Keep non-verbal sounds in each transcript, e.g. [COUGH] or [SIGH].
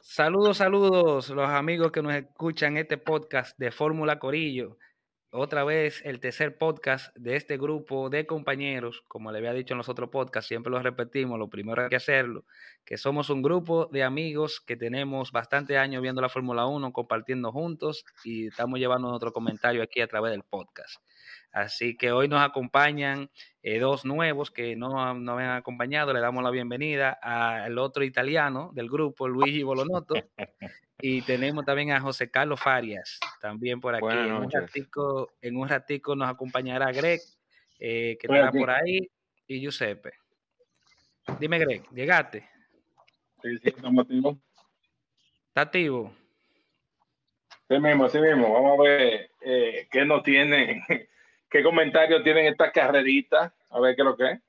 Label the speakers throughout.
Speaker 1: Saludos, saludos, los amigos que nos escuchan este podcast de Fórmula Corillo. Otra vez el tercer podcast de este grupo de compañeros, como le había dicho en los otros podcasts, siempre lo repetimos, lo primero que hacerlo, que somos un grupo de amigos que tenemos bastante años viendo la Fórmula 1, compartiendo juntos y estamos llevando otro comentario aquí a través del podcast. Así que hoy nos acompañan eh, dos nuevos que no nos han acompañado. Le damos la bienvenida al otro italiano del grupo, Luigi Bolonotto. [LAUGHS] y tenemos también a José Carlos Farias, también por aquí. En un, ratico, en un, ratico, nos acompañará Greg, eh, que estará por ahí, y Giuseppe. Dime, Greg, ¿llegaste?
Speaker 2: Sí, sí, estamos activos.
Speaker 1: ¿Está activo?
Speaker 2: Sí mismo, sí mismo. Vamos a ver eh, qué nos tiene [LAUGHS] ¿Qué comentarios tienen estas carreritas? A ver qué es lo que es.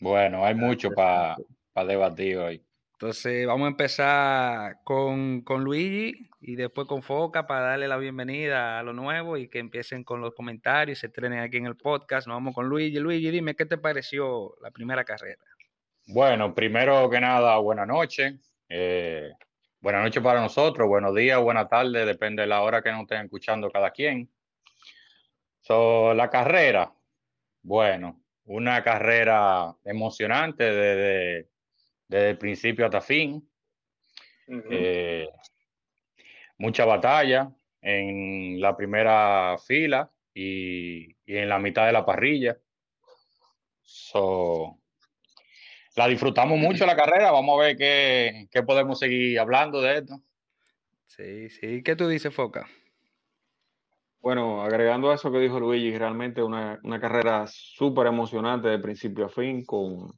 Speaker 3: Bueno, hay mucho para debatir hoy.
Speaker 1: Entonces vamos a empezar con, con, Luigi y después con Foca para darle la bienvenida a lo nuevo y que empiecen con los comentarios, se estrenen aquí en el podcast. Nos vamos con Luigi. Luigi, dime, ¿qué te pareció la primera carrera?
Speaker 3: Bueno, primero que nada, buena noche. Eh, buenas noches para nosotros, buenos días, buenas tardes, depende de la hora que nos estén escuchando cada quien la carrera, bueno, una carrera emocionante desde, el principio hasta fin. Eh, mucha batalla en la primera fila y, en la mitad de la parrilla. la disfrutamos mucho la carrera. Vamos a ver qué, qué podemos seguir hablando de esto.
Speaker 1: Sí, sí. ¿Qué tú dices, Foca?
Speaker 4: Bueno, agregando a eso que dijo Luigi, realmente una, una carrera súper emocionante de principio a fin, con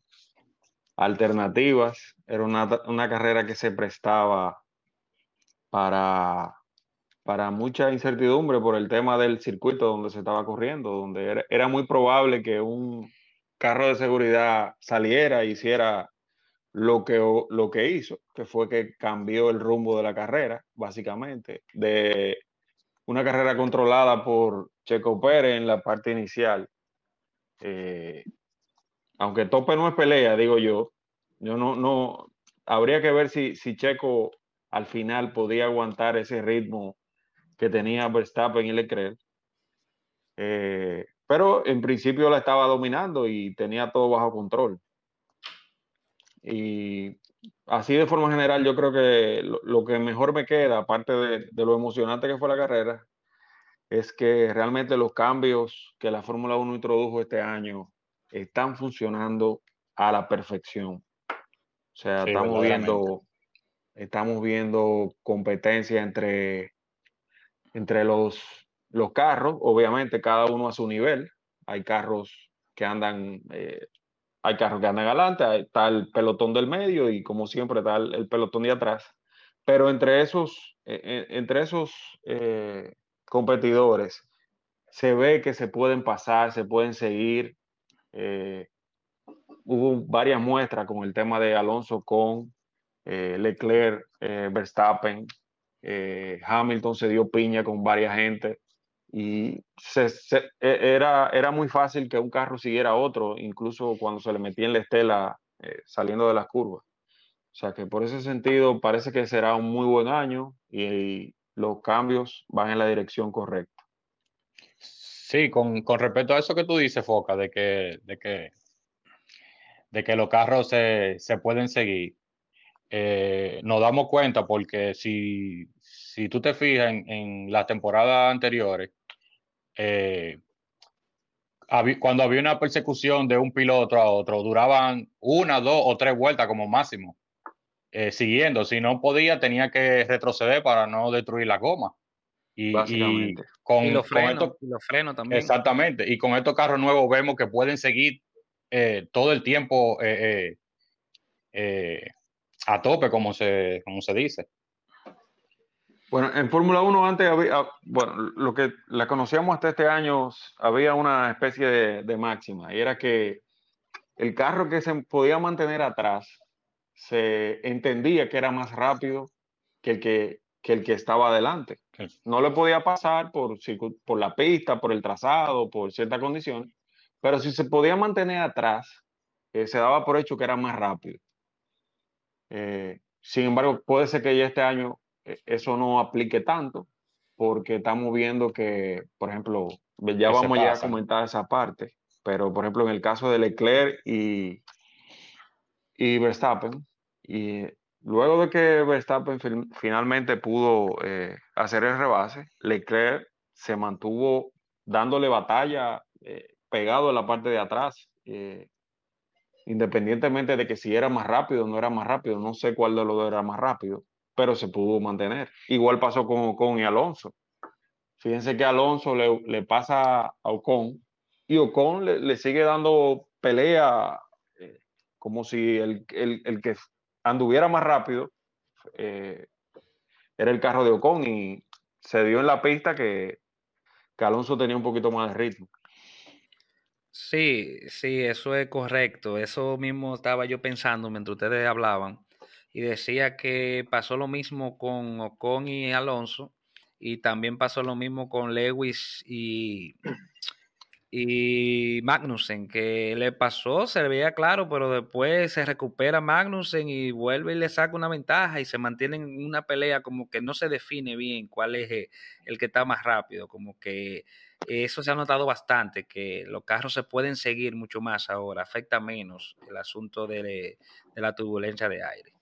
Speaker 4: alternativas. Era una, una carrera que se prestaba para, para mucha incertidumbre por el tema del circuito donde se estaba corriendo, donde era, era muy probable que un carro de seguridad saliera e hiciera lo que, lo que hizo, que fue que cambió el rumbo de la carrera, básicamente, de una carrera controlada por Checo Pérez en la parte inicial. Eh, aunque tope no es pelea, digo yo, yo no, no, habría que ver si, si Checo al final podía aguantar ese ritmo que tenía Verstappen y Leclerc. Eh, pero en principio la estaba dominando y tenía todo bajo control. Y así de forma general, yo creo que lo, que mejor me queda, aparte de, lo emocionante que fue la carrera, es que realmente los cambios que la Fórmula 1 introdujo este año están funcionando a la perfección. O sea, estamos viendo estamos viendo competencia entre, entre los, los carros, obviamente cada uno a su nivel. Hay carros que andan eh, hay carros que andan adelante, está el pelotón del medio y como siempre está el, pelotón de atrás. Pero entre esos, e, e, entre esos eh, competidores se ve que se pueden pasar, se pueden seguir. Eh, hubo varias muestras con el tema de Alonso con eh, Leclerc, Verstappen, Hamilton se dio piña con varias gente y e, era, era muy fácil que un carro siguiera a otro, incluso cuando se le metía en la estela eh, saliendo de las curvas. O sea que por ese sentido parece que será un muy buen año y, los cambios van en la dirección correcta.
Speaker 3: Sí, con, con, respecto a eso que tú dices, Foca, de que, de que, de que los carros se, se pueden seguir, eh, nos damos cuenta porque si, si tú te fijas en, en las temporadas anteriores, eh, cuando había una persecución de un piloto a otro, duraban una, dos o tres vueltas como máximo, eh, siguiendo. Si no podía, tenía que retroceder para no destruir la goma.
Speaker 1: Y, con, los frenos, también.
Speaker 3: Exactamente. Y con estos carros nuevos vemos que pueden seguir eh, todo el tiempo a tope, como se, como se dice.
Speaker 4: Bueno, en Fórmula 1 antes había, bueno, lo que la conocíamos hasta este año, había una especie de, máxima, y era que el carro que se podía mantener atrás se entendía que era más rápido que el que que el que estaba adelante. No le podía pasar por, por la pista, por el trazado, por ciertas condiciones, pero si se podía mantener atrás, eh, se daba por hecho que era más rápido. Eh, sin embargo, puede ser que ya este año eh, eso no aplique tanto, porque estamos viendo que, por ejemplo, ya vamos ya a comentar esa parte, pero por ejemplo, en el caso de Leclerc y, y Verstappen, y luego de que Verstappen finalmente pudo eh, hacer el rebase, Leclerc se mantuvo dándole batalla eh, pegado en la parte de atrás, eh, independientemente de que si era más rápido o no era más rápido, no sé cuál de los dos era más rápido, pero se pudo mantener. Igual pasó con Ocon y Alonso. Fíjense que Alonso le, pasa a Ocon y Ocon le, sigue dando pelea como si el, el que anduviera más rápido, eh, era el carro de Ocon y se dio en la pista que, que Alonso tenía un poquito más de ritmo.
Speaker 1: Sí, sí, eso es correcto. Eso mismo estaba yo pensando mientras ustedes hablaban y decía que pasó lo mismo con Ocon y Alonso y también pasó lo mismo con Lewis y, y Magnussen, que le pasó, se veía claro, pero después se recupera Magnussen y vuelve y le saca una ventaja y se mantiene en una pelea como que no se define bien cuál es eh, el que está más rápido, como que eso se ha notado bastante, que los carros se pueden seguir mucho más ahora, afecta menos el asunto de, la turbulencia de aire.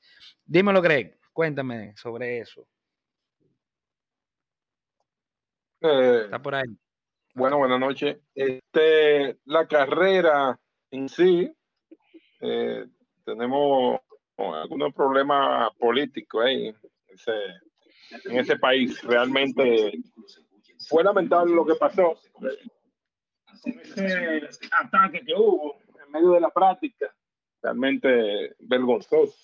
Speaker 1: Dímelo, Greg, cuéntame sobre eso.
Speaker 2: Eh, está por ahí. Bueno, buenas noches. Este, la carrera en sí, eh, tenemos algunos problemas políticos ahí en ese país. Realmente fue lamentable lo que pasó. Ese ataque que hubo en medio de la práctica, realmente vergonzoso.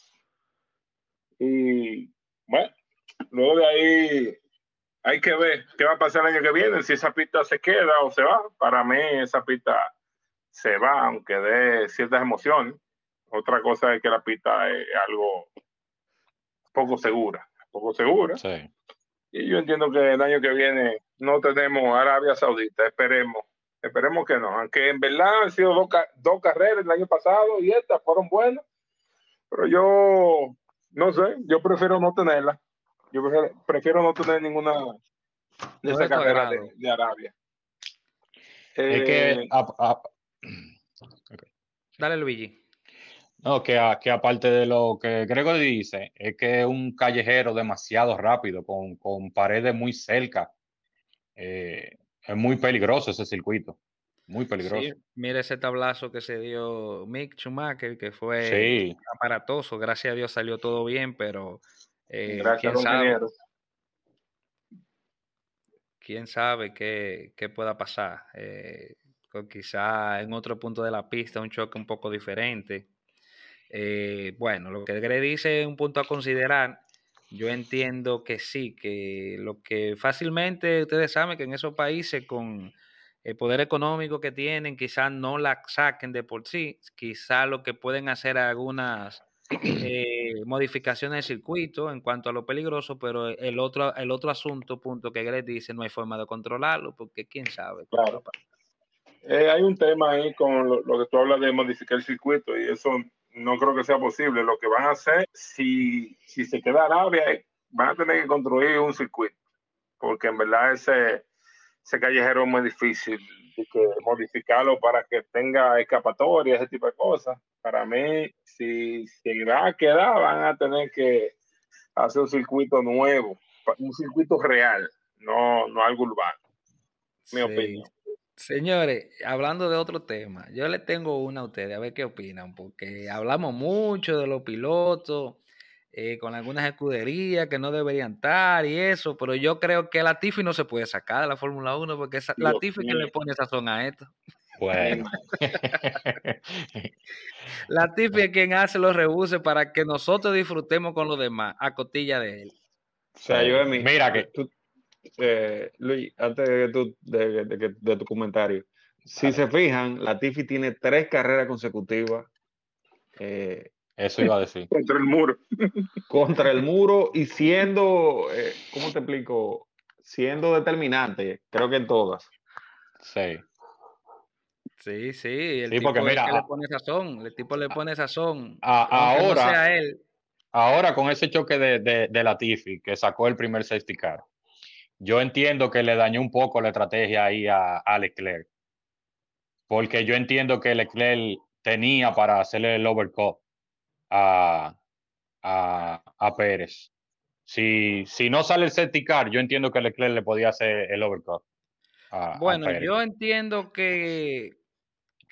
Speaker 2: Y bueno, luego de ahí hay que ver qué va a pasar el año que viene, si esa pista se queda o se va. Para mí esa pista se va, aunque dé ciertas emociones. Otra cosa es que la pista es algo poco segura, poco segura. Sí. Y yo entiendo que el año que viene no tenemos Arabia Saudita, esperemos, esperemos que no. Aunque en verdad han sido dos, dos carreras el año pasado y estas fueron buenas, pero yo no sé, yo prefiero no tenerla. Yo prefiero, no tener ninguna de esa carrera de, Arabia.
Speaker 3: es que. Eh,
Speaker 1: Dale, Luigi.
Speaker 3: No, que, que, aparte de lo que Grego dice, es que es un callejero demasiado rápido, con, con paredes muy cerca. Eh, es muy peligroso ese circuito. Muy peligroso. Sí,
Speaker 1: mire ese tablazo que se dio Mick Schumacher, que fue aparatoso. Gracias a Dios salió todo bien, pero eh, ¿quién, sabe, quién sabe qué, qué pueda pasar. Eh, quizá en otro punto de la pista un choque un poco diferente. Eh, bueno, lo que Gre dice es un punto a considerar. Yo entiendo que sí, que lo que fácilmente ustedes saben que en esos países con el poder económico que tienen, quizás no la saquen de por sí, quizás lo que pueden hacer algunas [CLEARS THROAT] eh, modificaciones del circuito en cuanto a lo peligroso, pero el otro, el otro asunto, punto que Greg dice, no hay forma de controlarlo, porque quién sabe.
Speaker 2: Claro. Eh, hay un tema ahí con lo, que tú hablas de modificar el circuito y eso no creo que sea posible. Lo que van a hacer, si, si se queda Arabia, van a tener que construir un circuito, porque en verdad ese, ese callejero es muy difícil que modificarlo para que tenga escapatoria, ese tipo de cosas. Para mí, si se va a quedar, van a tener que hacer un circuito nuevo, un circuito real, no, no algo urbano. Mi opinión.
Speaker 1: Señores, hablando de otro tema, yo le tengo una a ustedes, a ver qué opinan, porque hablamos mucho de los pilotos, eh, con algunas escuderías que no deberían estar y eso, pero yo creo que la Tiffy no se puede sacar de la Fórmula 1 porque es la Tiffy que le pone esa zona a esto. Bueno. [LAUGHS] la Tiffy es quien hace los rebuses para que nosotros disfrutemos con los demás, a cotilla de él.
Speaker 4: O sea, yo mí, Mira que. Tú, eh, Luis, antes de, tu, de, tu comentario, si se fijan, la Tiffy tiene tres carreras consecutivas eh,
Speaker 3: Eso iba a decir.
Speaker 2: Contra el muro. [LAUGHS]
Speaker 4: Contra el muro y siendo, eh, ¿cómo te explico? Siendo determinante, creo que en todas.
Speaker 3: Sí.
Speaker 1: Sí, sí, el
Speaker 3: Sí,
Speaker 1: tipo
Speaker 3: porque
Speaker 1: es
Speaker 3: mira,
Speaker 1: que le pone sazón, el tipo le pone sazón.
Speaker 3: a-
Speaker 1: no
Speaker 3: ahora-
Speaker 1: sea él.
Speaker 3: Ahora con ese choque de, de, de Latifi, que sacó el primer safety car, yo entiendo que le dañó un poco la estrategia ahí a, a Leclerc. Porque yo entiendo que Leclerc tenía para hacerle el overcut a, a, a Pérez. Si, si no sale el safety car, yo entiendo que Leclerc le podía hacer el overcut. a-
Speaker 1: Bueno, yo entiendo que,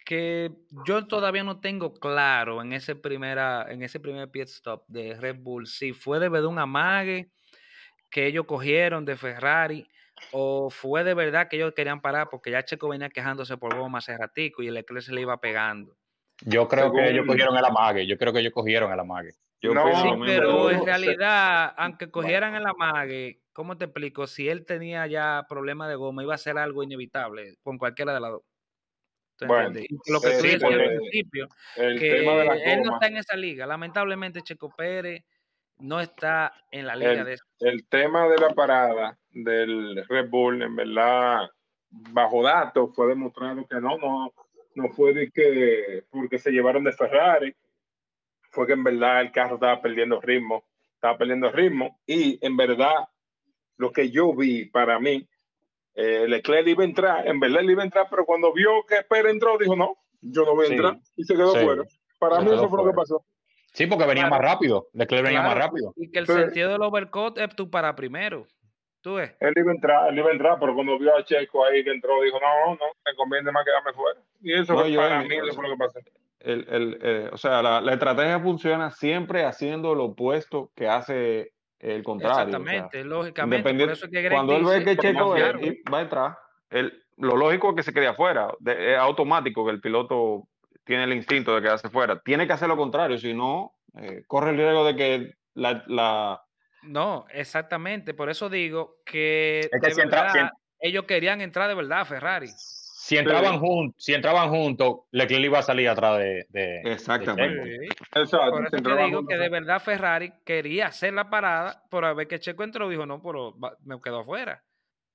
Speaker 1: que yo todavía no tengo claro en ese primera, en ese primer pit stop de Red Bull si fue de verdad un amague que ellos cogieron de Ferrari o fue de verdad que ellos querían parar porque ya Checo venía quejándose por goma hace ratico y el Leclerc se le iba pegando.
Speaker 3: Yo creo que ellos cogieron el amague. Yo creo que ellos cogieron el amague.
Speaker 4: Yo
Speaker 2: No,
Speaker 1: Sí, pero en realidad, aunque cogieran el amague, ¿cómo te explico? Si él tenía ya problemas de goma, iba a ser algo inevitable con cualquiera de las dos. ¿Tú
Speaker 2: Bueno,
Speaker 1: lo que
Speaker 2: eh,
Speaker 1: tú
Speaker 2: sí,
Speaker 1: decías al principio,
Speaker 2: El
Speaker 1: que
Speaker 2: tema de la
Speaker 1: él no está en esa liga. Lamentablemente, Checo Pérez no está en la liga
Speaker 2: El-
Speaker 1: de eso.
Speaker 2: el tema de la parada del Red Bull, en verdad, bajo datos, fue demostrado que no, no, no fue de que porque se llevaron de Ferrari, fue que en verdad el carro estaba perdiendo ritmo, estaba perdiendo ritmo, y en verdad, lo que yo vi para mí, eh, Leclerc iba a entrar, en verdad él iba a entrar, pero cuando vio que Pérez entró, dijo no, yo no voy a
Speaker 3: Sí.
Speaker 2: entrar, y se quedó
Speaker 3: Sí.
Speaker 2: fuera. Para mí eso fue lo que pasó.
Speaker 3: Sí, porque venía
Speaker 1: Claro.
Speaker 3: más rápido. Leclerc venía más
Speaker 1: Claro,
Speaker 3: rápido.
Speaker 1: Y que el
Speaker 2: Pero-
Speaker 1: sentido del overcut es tú para primero. ¿Tú ves?
Speaker 2: Él iba a entrar, él iba a entrar, pero cuando vio a Checo ahí que entró, dijo, no, no, me conviene más quedarme fuera. Y eso
Speaker 4: No,
Speaker 2: fue
Speaker 4: yo-
Speaker 2: para mí, eso fue lo que pasó.
Speaker 4: El, el, eh, o sea, la, la estrategia funciona siempre haciendo lo opuesto que hace el contrario. o sea,
Speaker 1: Exactamente, lógicamente. Por
Speaker 4: independiente-
Speaker 1: eso es que Greg
Speaker 4: cuando él ve que Checo él- él va a entrar, él- lo lógico es que se quede afuera. De- es automático que el piloto tiene el instinto de quedarse fuera. Tiene que hacer lo contrario, si no, eh, corre el riesgo de que la, la-
Speaker 1: No, exactamente. Por eso digo que,
Speaker 3: Es que
Speaker 1: de
Speaker 3: si entra-
Speaker 1: verdad,
Speaker 3: si en-
Speaker 1: ellos querían entrar de verdad a Ferrari.
Speaker 3: Si entraban, juntos, si entraban juntos, Leclerc iba a salir atrás de. de-
Speaker 4: Exactamente.
Speaker 3: de.
Speaker 2: Exacto.
Speaker 1: Por eso
Speaker 2: entraba
Speaker 1: digo
Speaker 2: juntos.
Speaker 1: que de verdad Ferrari quería hacer la parada, pero a ver que Checo entró, dijo, no, pero me quedo afuera.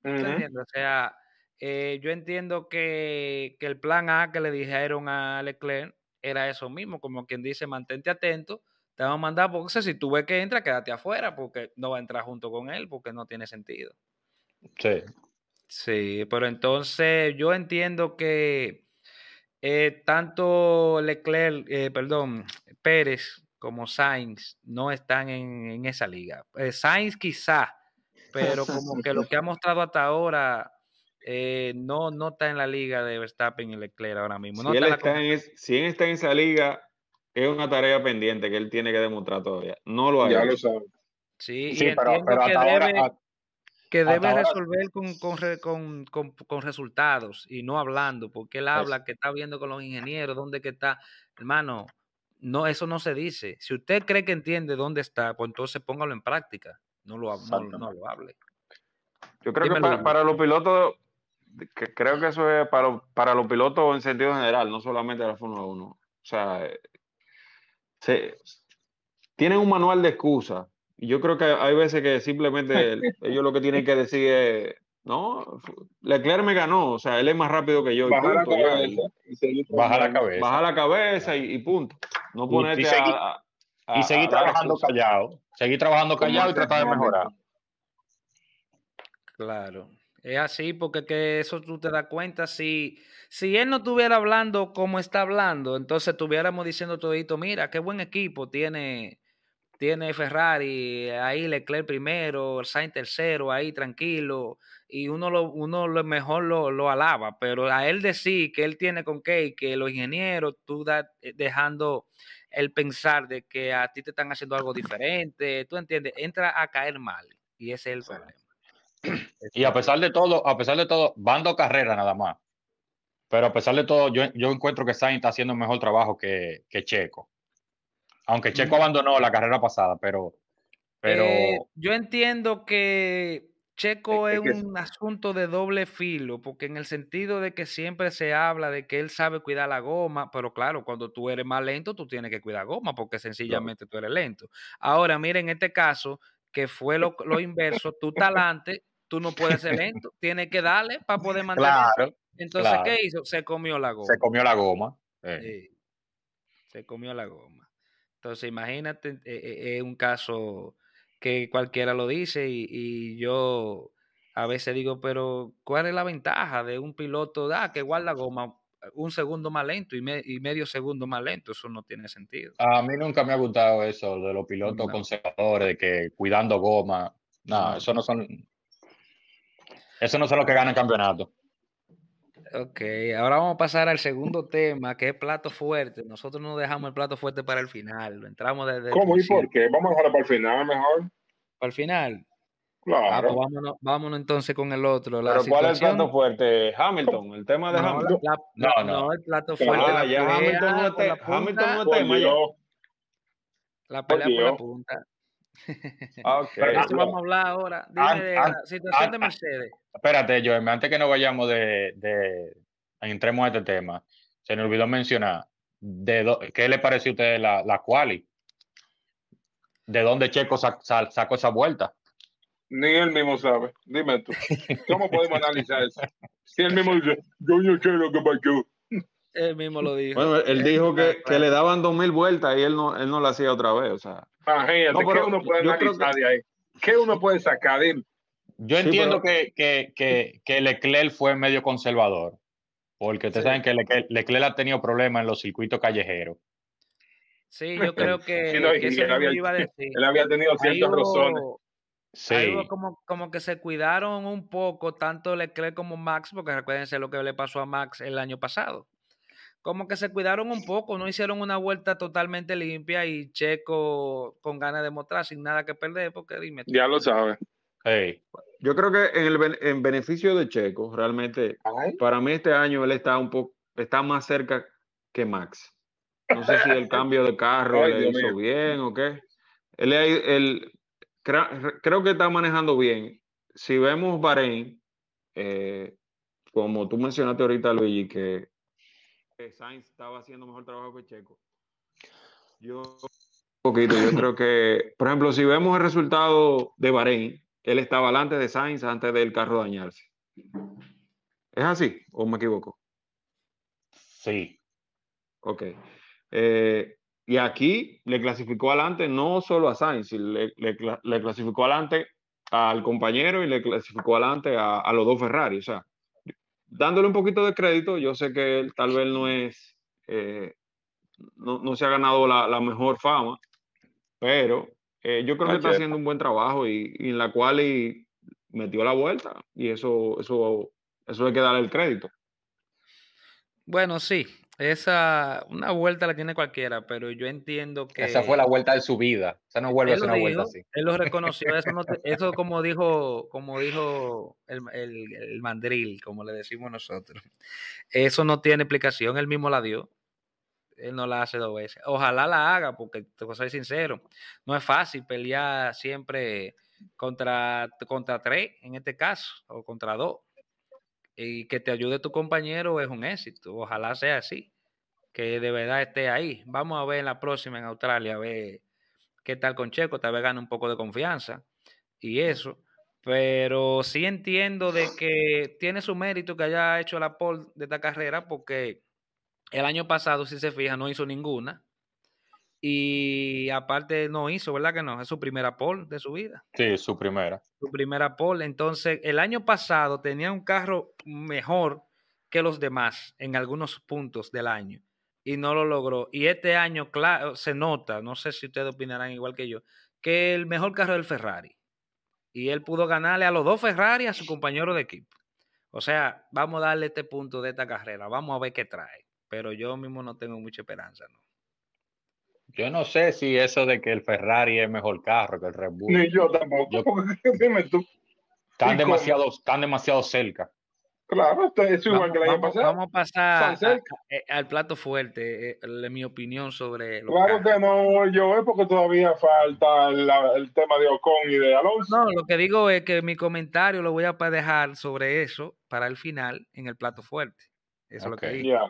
Speaker 1: ¿Tú
Speaker 2: Ujú.
Speaker 1: entiendes? O sea, eh, yo entiendo que, que el plan A que le dijeron a Leclerc era eso mismo, como quien dice, mantente atento, te vamos a mandar, porque si tú ves que entra, quédate afuera, porque no va a entrar junto con él, porque no tiene sentido.
Speaker 3: Sí.
Speaker 1: Sí, pero entonces yo entiendo que eh, tanto Leclerc, eh, perdón, Pérez como Sainz no están en, en esa liga. Eh, Sainz quizá, pero como que lo [LAUGHS] que ha mostrado hasta ahora eh, no, no está en la liga de Verstappen y Leclerc ahora mismo. No
Speaker 4: si, él
Speaker 1: está en la
Speaker 4: está en es- si él está en esa liga, es una tarea pendiente que él tiene que demostrar todavía. No lo ha
Speaker 2: Ya
Speaker 4: hecho.
Speaker 2: lo sabes.
Speaker 1: Sí,
Speaker 3: Sí,
Speaker 1: y
Speaker 3: pero,
Speaker 1: que
Speaker 3: hasta
Speaker 1: debe, que debe resolver con, con, con- con- con resultados y no hablando, porque él habla que está viendo con los ingenieros dónde que está. Hermano, no, eso no se dice. Si usted cree que entiende dónde está, pues entonces póngalo en práctica. No lo, no, no lo hable.
Speaker 4: Yo creo que para, los pilotos, que creo que eso es para, para los pilotos en sentido general, no solamente de la Fórmula 1. O sea, se, tienen un manual de excusas. Y yo creo que hay veces que simplemente el- [LAUGHS] ellos lo que tienen que decir es, no, Leclerc me ganó, o sea, él es más rápido que yo. y
Speaker 2: Baja la
Speaker 4: ya.
Speaker 2: cabeza y
Speaker 3: Baja la cabeza.
Speaker 4: Baja la cabeza y, y punto. No
Speaker 3: Y- y
Speaker 4: ponerte
Speaker 3: seguir-
Speaker 4: a, a- a-
Speaker 3: y seguir trabajando
Speaker 4: excusas.
Speaker 3: callado. Seguir trabajando callado y tratar de mejorar.
Speaker 1: Claro. Es así porque que eso tú te das cuenta. Si, si él no estuviera hablando como está hablando, entonces estuviéramos diciendo todito, mira, qué buen equipo tiene, tiene Ferrari, ahí Leclerc primero, Sainz tercero, ahí tranquilo, y uno lo, uno lo mejor lo, lo alaba, pero a él decir que él tiene con qué, y que los ingenieros, tú da- eh, dejando el pensar de que a ti te están haciendo algo diferente, tú entiendes, entra a caer mal, y ese es el problema.
Speaker 3: Y a pesar de todo, a pesar de todo, van dos carreras nada más. Pero a pesar de todo, yo, yo encuentro que Sainz está haciendo un mejor trabajo que, que Checo. Aunque Checo
Speaker 1: Mm.
Speaker 3: abandonó la carrera pasada, pero, pero
Speaker 1: Eh, yo entiendo que Checo
Speaker 2: Es-
Speaker 1: es,
Speaker 2: es que es-
Speaker 1: un asunto de doble filo, porque en el sentido de que siempre se habla de que él sabe cuidar la goma, pero claro, cuando tú eres más lento, tú tienes que cuidar goma, porque sencillamente tú eres lento. Ahora, mira, en este caso, que fue lo, lo [LAUGHS] inverso, tú talante, tú no puedes ser lento, tienes que darle para poder mantener.
Speaker 3: Claro,
Speaker 1: Entonces,
Speaker 3: claro.
Speaker 1: ¿qué hizo? Se comió la goma.
Speaker 3: se comió la goma. eh.
Speaker 1: Sí, se comió la goma. Entonces, imagínate, eh, eh, es un caso que cualquiera lo dice y, y yo a veces digo, pero ¿cuál es la ventaja de un piloto ah, que guarda goma un segundo más lento y, me- y medio segundo más lento? Eso no tiene sentido.
Speaker 3: A mí nunca me ha gustado eso de los pilotos
Speaker 1: No.
Speaker 3: conservadores, de que cuidando goma. No,
Speaker 1: No.
Speaker 3: eso no son. Eso no son los que ganan campeonato.
Speaker 1: Ok, ahora vamos a pasar al segundo tema, que es plato fuerte. Nosotros no dejamos el plato fuerte para el final, lo entramos desde el
Speaker 2: ¿Cómo y por qué? Vamos a dejarlo para el final mejor.
Speaker 1: Para el final. Ah, pues vámonos, vámonos entonces con el otro. La
Speaker 4: Pero ¿cuál es el plato fuerte? Hamilton, el tema de
Speaker 1: No,
Speaker 4: Hamilton.
Speaker 1: la-
Speaker 3: No,
Speaker 1: la-
Speaker 3: no.
Speaker 1: no, el plato fuerte.
Speaker 4: Ah, ya
Speaker 1: pelea
Speaker 4: Hamilton no te- Hamilton no tema
Speaker 1: la pelea por la punta.
Speaker 4: Ah, [LAUGHS] ok.
Speaker 1: Pero de eso vamos a hablar ahora. Dime
Speaker 3: An-
Speaker 1: de
Speaker 3: an-
Speaker 1: la situación de Mercedes.
Speaker 3: Espérate, Joem, antes que no vayamos de, de entremos a este tema, se nos olvidó mencionar de do- qué le pareció a usted la, la quali. ¿De dónde Checo sa- sa- sacó esa vuelta?
Speaker 2: Ni él mismo sabe. Dime tú. ¿Cómo podemos analizar eso? Si él mismo dice, yo no sé lo que pasó.
Speaker 1: Él mismo lo dijo.
Speaker 4: Bueno, él dijo que, que le daban dos mil vueltas y él no, él no lo hacía otra vez. O sea,
Speaker 2: Imagínate,
Speaker 4: No, pero
Speaker 2: ¿qué uno puede analizar de ahí? ¿Qué uno puede sacar? Dime.
Speaker 3: Yo
Speaker 4: Sí,
Speaker 3: entiendo
Speaker 4: pero-
Speaker 3: que, que, que, que Leclerc fue medio conservador, porque ustedes
Speaker 1: Sí.
Speaker 3: saben que Leclerc, Leclerc ha tenido problemas en los circuitos callejeros.
Speaker 1: Sí, yo creo que, [LAUGHS]
Speaker 2: Sí, no, y
Speaker 1: que eso
Speaker 2: él había-
Speaker 1: iba a decir.
Speaker 2: Él había tenido
Speaker 1: Ahí
Speaker 2: ciertas razones.
Speaker 3: Sí,
Speaker 1: como, como que se cuidaron un poco tanto Leclerc como Max, porque recuérdense lo que le pasó a Max el año pasado. Como que se cuidaron un poco, no hicieron una vuelta totalmente limpia y Checo con ganas de mostrar sin nada que perder, porque dime, tú.
Speaker 2: Ya lo sabes.
Speaker 4: yo creo que en, el, en beneficio de Checo, realmente, para mí este año él está un poco, está más cerca que Max. No sé si el cambio de carro
Speaker 2: Ay,
Speaker 4: le
Speaker 2: Dios
Speaker 4: hizo
Speaker 2: mío.
Speaker 4: bien o qué. Él, él- creo que está manejando bien. Si vemos Bahrein, eh, como tú mencionaste ahorita, Luigi, que, que Sainz estaba haciendo mejor trabajo que Checo. Yo, un poquito, yo creo que, por ejemplo, si vemos el resultado de Bahrein, él estaba delante de Sainz antes del carro dañarse. ¿Es así o me equivoco?
Speaker 3: Sí,
Speaker 4: Ok. Eh, y aquí le clasificó adelante no solo a Sainz, le, le cla- le clasificó adelante al compañero y le clasificó adelante a, a los dos Ferrari. O sea, dándole un poquito de crédito, yo sé que él tal vez no es, eh, no, no se ha ganado la, la mejor fama, pero eh, yo creo que está haciendo un buen trabajo y, y en la cual y metió la vuelta y eso, eso, eso hay que darle el crédito.
Speaker 1: Bueno, sí, esa una vuelta la tiene cualquiera, pero yo entiendo que
Speaker 3: esa fue la vuelta de su vida. Esa no vuelve a
Speaker 1: lo
Speaker 3: una vuelta así.
Speaker 1: él lo reconoció, eso, no te- eso [LAUGHS] como dijo, como dijo el, el, el mandril, como le decimos nosotros, eso no tiene explicación, él mismo la dio, él no la hace dos veces. Ojalá la haga, porque te voy a ser sincero, no es fácil pelear siempre contra, contra tres, en este caso, o contra dos. Y que te ayude tu compañero es un éxito. Ojalá sea así. Que de verdad esté ahí. Vamos a ver en la próxima en Australia, a ver qué tal con Checo. Tal vez gane un poco de confianza y eso. Pero sí entiendo de que tiene su mérito que haya hecho la pole de esta carrera porque el año pasado, si se fija, no hizo ninguna. Y aparte no hizo, ¿verdad que no? Es su primera pole de su vida
Speaker 3: Sí, su primera.
Speaker 1: su primera pole. Entonces, el año pasado tenía un carro mejor que los demás en algunos puntos del año y no lo logró. Y este año, claro, se nota, no sé si ustedes opinarán igual que yo, que el mejor carro es el Ferrari. Y él pudo ganarle a los dos Ferrari a su compañero de equipo. O sea, vamos a darle este punto de esta carrera, vamos a ver qué trae. Pero yo mismo no tengo mucha esperanza, ¿no?
Speaker 3: Yo no sé si eso de que el Ferrari es mejor carro que el Red Bull.
Speaker 2: Ni yo tampoco.
Speaker 3: Yo-
Speaker 2: porque [LAUGHS] Dime tú.
Speaker 3: Están demasiado, están demasiado cerca.
Speaker 2: Claro, es igual que el año pasado.
Speaker 1: Vamos a pasar eh, al plato fuerte, eh, mi opinión sobre
Speaker 2: los Claro que no, yo es porque todavía falta el, tema de Ocon y de Alonso.
Speaker 1: No, lo que digo es que mi comentario lo voy a dejar sobre eso para el final en el plato fuerte. Eso es lo que digo.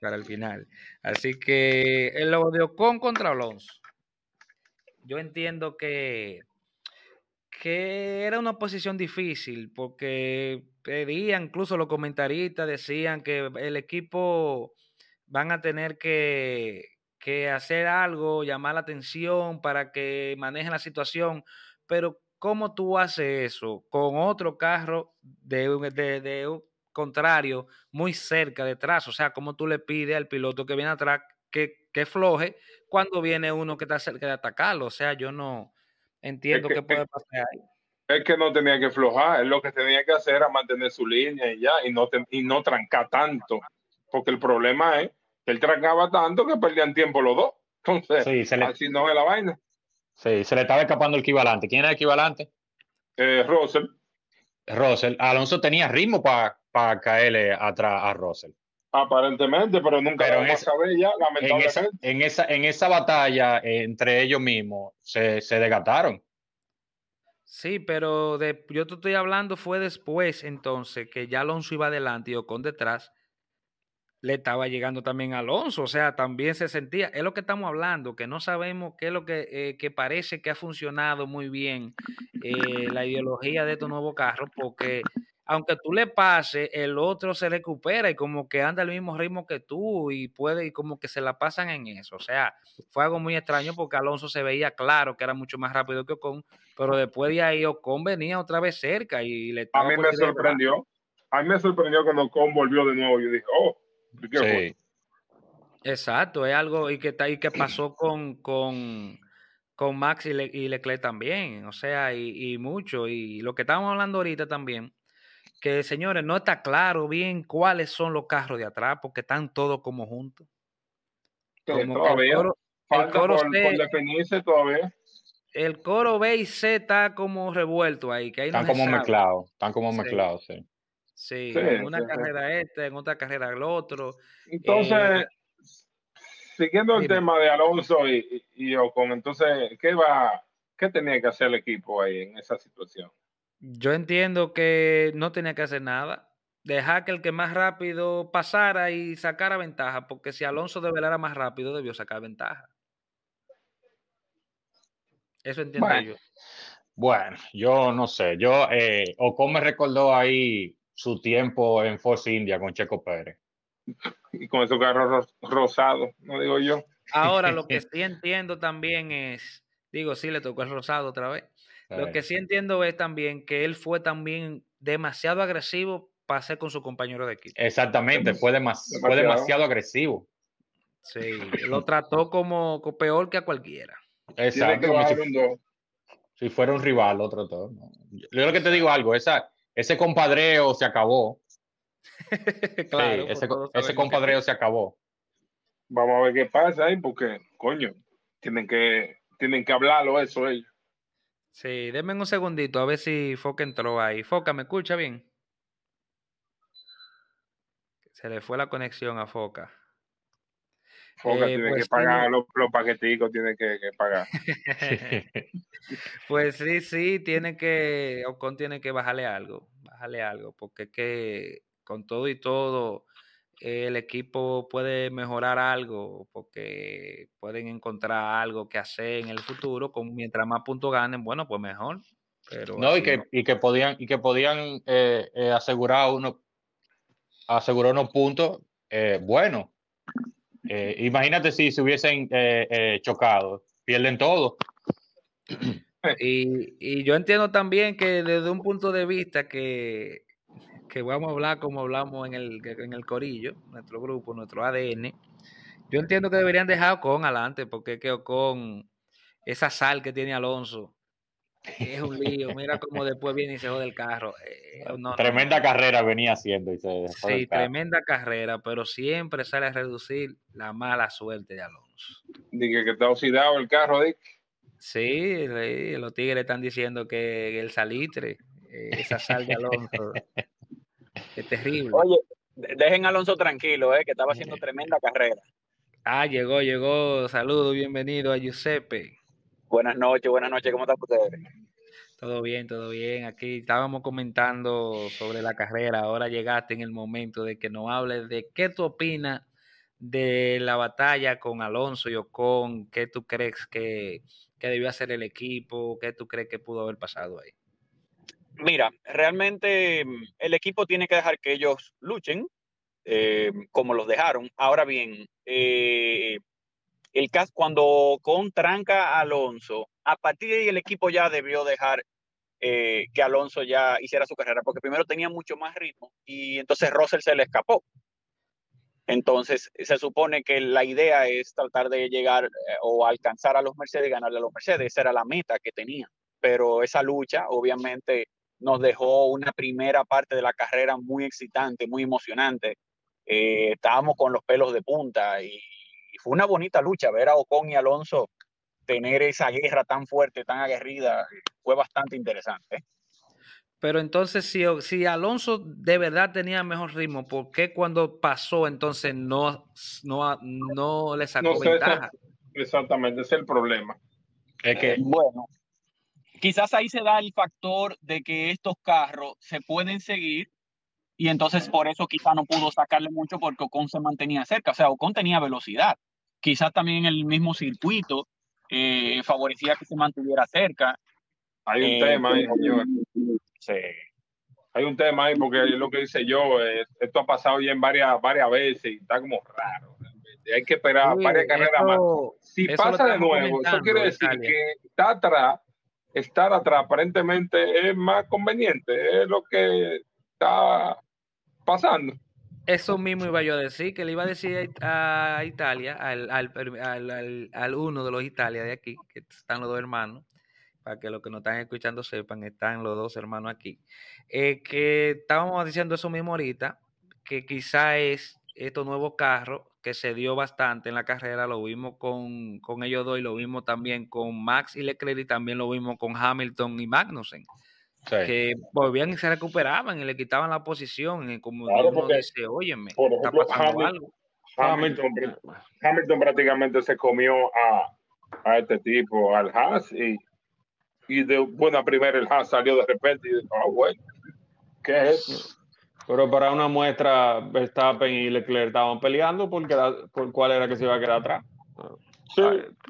Speaker 1: Para el final. Así que el lo de Ocon contra Alonso. Yo entiendo que que era una posición difícil porque pedían, incluso los comentaristas decían que el equipo van a tener que, que hacer algo, llamar la atención para que manejen la situación, pero ¿cómo tú haces eso con otro carro de, de, de contrario muy cerca detrás? O sea, ¿cómo tú le pides al piloto que viene atrás que, que floje cuando viene uno que está cerca de atacarlo? O sea, yo no, Entiendo que, puede pasar ahí.
Speaker 2: Es que no tenía que flojar, él lo que tenía que hacer era mantener su línea y ya, y no, y no trancar tanto, porque el problema es que él trancaba tanto que perdían tiempo los dos. [LAUGHS] Entonces, así no es la vaina.
Speaker 3: Sí, se le estaba escapando el equivalente. ¿Quién era el equivalente?
Speaker 2: Eh, Russell.
Speaker 3: Russell. Alonso tenía ritmo para caerle atrás a Russell.
Speaker 2: Aparentemente, pero nunca pero en esa, ya, lamentablemente.
Speaker 3: En esa, en esa, batalla entre ellos mismos se, se desgataron.
Speaker 1: Sí, pero de, yo te estoy hablando fue después entonces que ya Alonso iba adelante y Ocon detrás le estaba llegando también a Alonso, o sea, también se sentía, es lo que estamos hablando, que no sabemos qué es lo que, eh, que parece que ha funcionado muy bien eh, la ideología de estos nuevos carros, porque aunque tú le pases, el otro se recupera y como que anda al mismo ritmo que tú y puede y como que se la pasan en eso. O sea, fue algo muy extraño porque Alonso se veía claro que era mucho más rápido que Ocon, pero después de ahí Ocon venía otra vez cerca y le
Speaker 2: A mí me sorprendió. A mí me sorprendió cuando Ocon volvió de nuevo. Yo dije, oh,
Speaker 1: ¿qué sí. Exacto, es algo y que, y que pasó con, con, con Max y, Leclerc también, o sea, y, y mucho. Y lo que estábamos hablando ahorita también que señores, no está claro bien cuáles son los carros de atrás, porque están todos como juntos.
Speaker 2: Como todavía. El coro, el coro por, C, definirse todavía.
Speaker 1: El coro B y C está como revuelto ahí. Que ahí
Speaker 3: están, como mezclados, están como mezclados, sí.
Speaker 1: Sí, en una carrera este, en otra carrera el otro.
Speaker 2: Entonces, eh, siguiendo el tema de Alonso y, y, y Ocon, entonces, ¿qué va, qué tenía que hacer el equipo ahí en esa situación?
Speaker 1: Yo entiendo que no tenía que hacer nada. Dejar que el que más rápido pasara y sacara ventaja, porque si Alonso de era más rápido, debió sacar ventaja. Eso entiendo
Speaker 3: bueno,
Speaker 1: yo.
Speaker 3: Bueno, yo no sé. Yo, eh, Ocon me recordó ahí su tiempo en Force India con Checo Pérez.
Speaker 2: Y con esos carros rosados, no digo yo.
Speaker 1: Ahora, lo que [LAUGHS] sí entiendo también es, digo, sí le tocó el rosado otra vez, lo que sí entiendo es también que él fue también demasiado agresivo para ser con su compañero de equipo.
Speaker 3: Exactamente, fue, demasiado, fue demasiado agresivo.
Speaker 1: Sí, lo trató como, peor que a cualquiera.
Speaker 3: Exacto. si, fuera un rival, otro todo. Yo lo que te digo algo, esa, ese compadreo se acabó. [LAUGHS] claro, ese, ese compadreo se acabó.
Speaker 2: Vamos a ver qué pasa ahí, porque, coño, tienen que, tienen que hablarlo eso ellos.
Speaker 1: Sí, denme un segundito a ver si Foca entró ahí. Foca, ¿me escucha bien? Se le fue la conexión a Foca.
Speaker 2: Foca eh, tiene que pues pagar los, paqueticos, tiene que, pagar. [LAUGHS]
Speaker 1: pues sí, sí, tiene que, Ocon tiene que bajarle algo, bajarle algo, porque es que con todo y todo, el equipo puede mejorar algo porque pueden encontrar algo que hacer en el futuro, con, mientras más puntos ganen, bueno, pues mejor. Pero
Speaker 3: no, y que, y que podían, y que podían eh, eh, asegurar uno, asegurar unos puntos eh, buenos. imagínate si se hubiesen chocado, pierden todo.
Speaker 1: Y, y yo entiendo también que desde un punto de vista que que vamos a hablar como hablamos en el, en el corillo, nuestro grupo, nuestro ADN. Yo entiendo que deberían dejar con adelante, porque que con esa sal que tiene Alonso es un lío. Mira [LAUGHS] cómo después viene y se jode el carro. Eh,
Speaker 3: tremenda carrera venía haciendo. Y se
Speaker 1: sí, tremenda carrera, pero siempre sale a reducir la mala suerte de Alonso.
Speaker 2: Dije que está oxidado el carro, Dick.
Speaker 1: Sí, los tigres están diciendo que el salitre, eh, esa sal de Alonso. Es terrible.
Speaker 5: Oye, dejen a Alonso tranquilo, eh, que estaba haciendo tremenda carrera.
Speaker 1: Ah, llegó, llegó. Saludos, bienvenido a Giuseppe.
Speaker 5: Buenas noches, buenas noches, ¿cómo están ustedes?
Speaker 1: Todo bien, todo bien. Aquí estábamos comentando sobre la carrera. Ahora llegaste en el momento de que nos hables de qué tú opinas de la batalla con Alonso y Ocon. ¿Qué tú crees que, que debió hacer el equipo? ¿Qué tú crees que pudo haber pasado ahí?
Speaker 5: Mira, realmente mm, el equipo tiene que dejar que ellos luchen eh, como los dejaron. Ahora bien, eh, el caso, cuando con tranca a Alonso, a partir de ahí el equipo ya debió dejar eh, que Alonso ya hiciera su carrera, porque primero tenía mucho más ritmo y entonces Russell se le escapó. Entonces se supone que la idea es tratar de llegar o alcanzar a los Mercedes y ganarle a los Mercedes. Esa era la meta que tenía. Pero esa lucha, obviamente, nos dejó una primera parte de la carrera muy excitante, muy emocionante. Eh, estábamos con los pelos de punta y, fue una bonita lucha ver a Ocon y Alonso tener esa guerra tan fuerte, tan aguerrida, fue bastante interesante.
Speaker 1: Pero entonces, si, si Alonso de verdad tenía mejor ritmo, ¿por qué cuando pasó entonces no, no, no le sacó ventaja?
Speaker 2: Exactamente, ese es el problema.
Speaker 5: Es que, bueno, quizás ahí se da el factor de que estos carros se pueden seguir y entonces por eso quizá no pudo sacarle mucho porque Ocon se mantenía cerca, o sea, Ocon tenía velocidad. Quizás también el mismo circuito eh, favorecía que se mantuviera cerca.
Speaker 2: Hay un tema ahí, señor. Sí. Hay un tema ahí porque es lo que dice yo, eh, esto ha pasado ya en varias, varias veces y está como raro. Hay que esperar varias carreras más. Si pasa de nuevo, eso quiere decir que está atrás, estar atrás aparentemente es más conveniente, es lo que está pasando.
Speaker 1: Eso mismo iba yo a decir, que le iba a decir a Italia, al, al, uno de los Italia de aquí, que están los dos hermanos, para que los que nos están escuchando sepan, están los dos hermanos aquí, eh, que estábamos diciendo eso mismo ahorita, que quizá es estos nuevos carros que se dio bastante en la carrera, lo vimos con, con ellos dos y lo vimos también con Max y Leclerc y también lo vimos con Hamilton y Magnussen que volvían y se recuperaban y le quitaban la posición. como claro, uno dice, óyeme, está pasando algo.
Speaker 2: Hamilton, Hamilton, prácticamente se comió a, a este tipo, al Haas, y, y de buena primera el Haas salió de repente y dijo, oh, bueno, ¿qué es
Speaker 4: Pero para una muestra, Verstappen y Leclerc estaban peleando porque por cuál era que se iba a quedar atrás. Sí.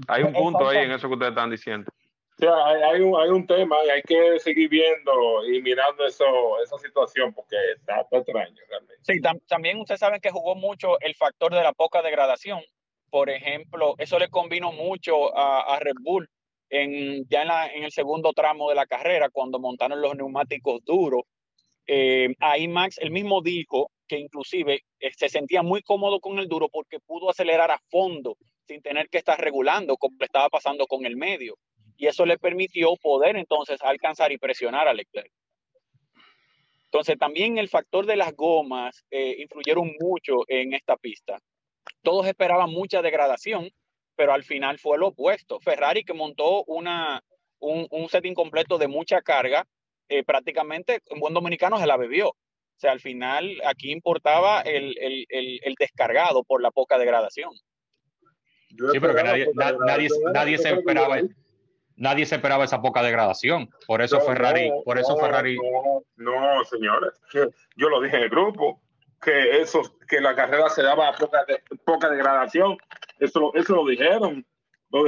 Speaker 4: hay un punto ahí en eso que ustedes están diciendo.
Speaker 2: O sea, hay, un, hay un tema y hay que seguir viendo y mirando eso, esa situación porque está, extraño realmente.
Speaker 5: Sí, también ustedes saben que jugó mucho el factor de la poca degradación. Por ejemplo, eso le convino mucho a, Red Bull en, ya en, la, en, el segundo tramo de la carrera, cuando montaron los neumáticos duros. Eh, ahí Max, él mismo dijo que inclusive eh, se sentía muy cómodo con el duro porque pudo acelerar a fondo sin tener que estar regulando como estaba pasando con el medio y eso le permitió poder entonces alcanzar y presionar a Leclerc. Entonces también el factor de las gomas eh, influyeron mucho en esta pista. Todos esperaban mucha degradación, pero al final fue lo opuesto. Ferrari que montó una, un, un set incompleto de mucha carga, eh, prácticamente en buen dominicano se la bebió. O sea, al final aquí importaba el, el, el, el descargado por la poca degradación.
Speaker 3: Sí, pero que nadie, nadie, nadie se esperaba nadie se esperaba esa poca degradación. Por eso Ferrari, por eso Ferrari.
Speaker 2: No, señores, yo lo dije en el grupo que eso, que la carrera se daba poca, poca degradación. Eso, eso lo dijeron.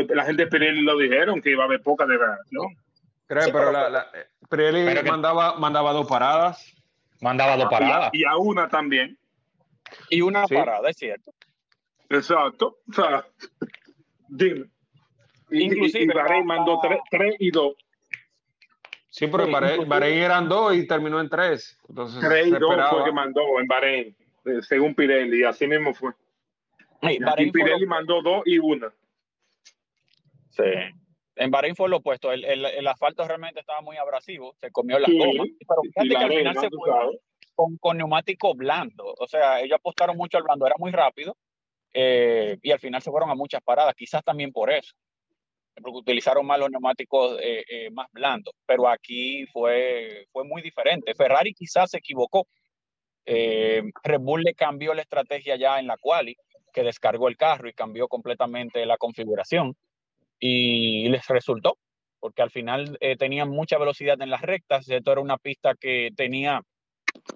Speaker 2: La gente de Pirelli lo dijeron que iba a haber poca degradación.
Speaker 4: Creo, pero, la, la Pirelli mandaba, mandaba dos paradas.
Speaker 3: Mandaba dos paradas.
Speaker 2: Y a una también.
Speaker 5: Y una parada, es cierto.
Speaker 2: Exacto. O sea, dime. Inclusive. Y Bahrein mandó 3 y 2.
Speaker 4: Sí, pero en Bahrein, eran 2 y terminó en 3. Entonces,
Speaker 2: 3 y 2 fue que mandó en Bahrein, eh, según Pirelli, así mismo fue. Sí, y Pirelli mandó 2 y 1.
Speaker 5: Sí. En Bahrein fue lo opuesto. El, el, el, asfalto realmente estaba muy abrasivo, se comió las sí, gomas. Pero fíjate que al final se fue con, con neumático blando. O sea, ellos apostaron mucho al blando, era muy rápido. Eh, y al final se fueron a muchas paradas, quizás también por eso porque utilizaron más los neumáticos eh, eh, más blandos, pero aquí fue, fue muy diferente. Ferrari quizás se equivocó Red Bull le cambió la estrategia ya en la quali, que descargó el carro y cambió completamente la configuración y les resultó, porque al final eh, tenían mucha velocidad en las rectas. Esto era una pista que tenía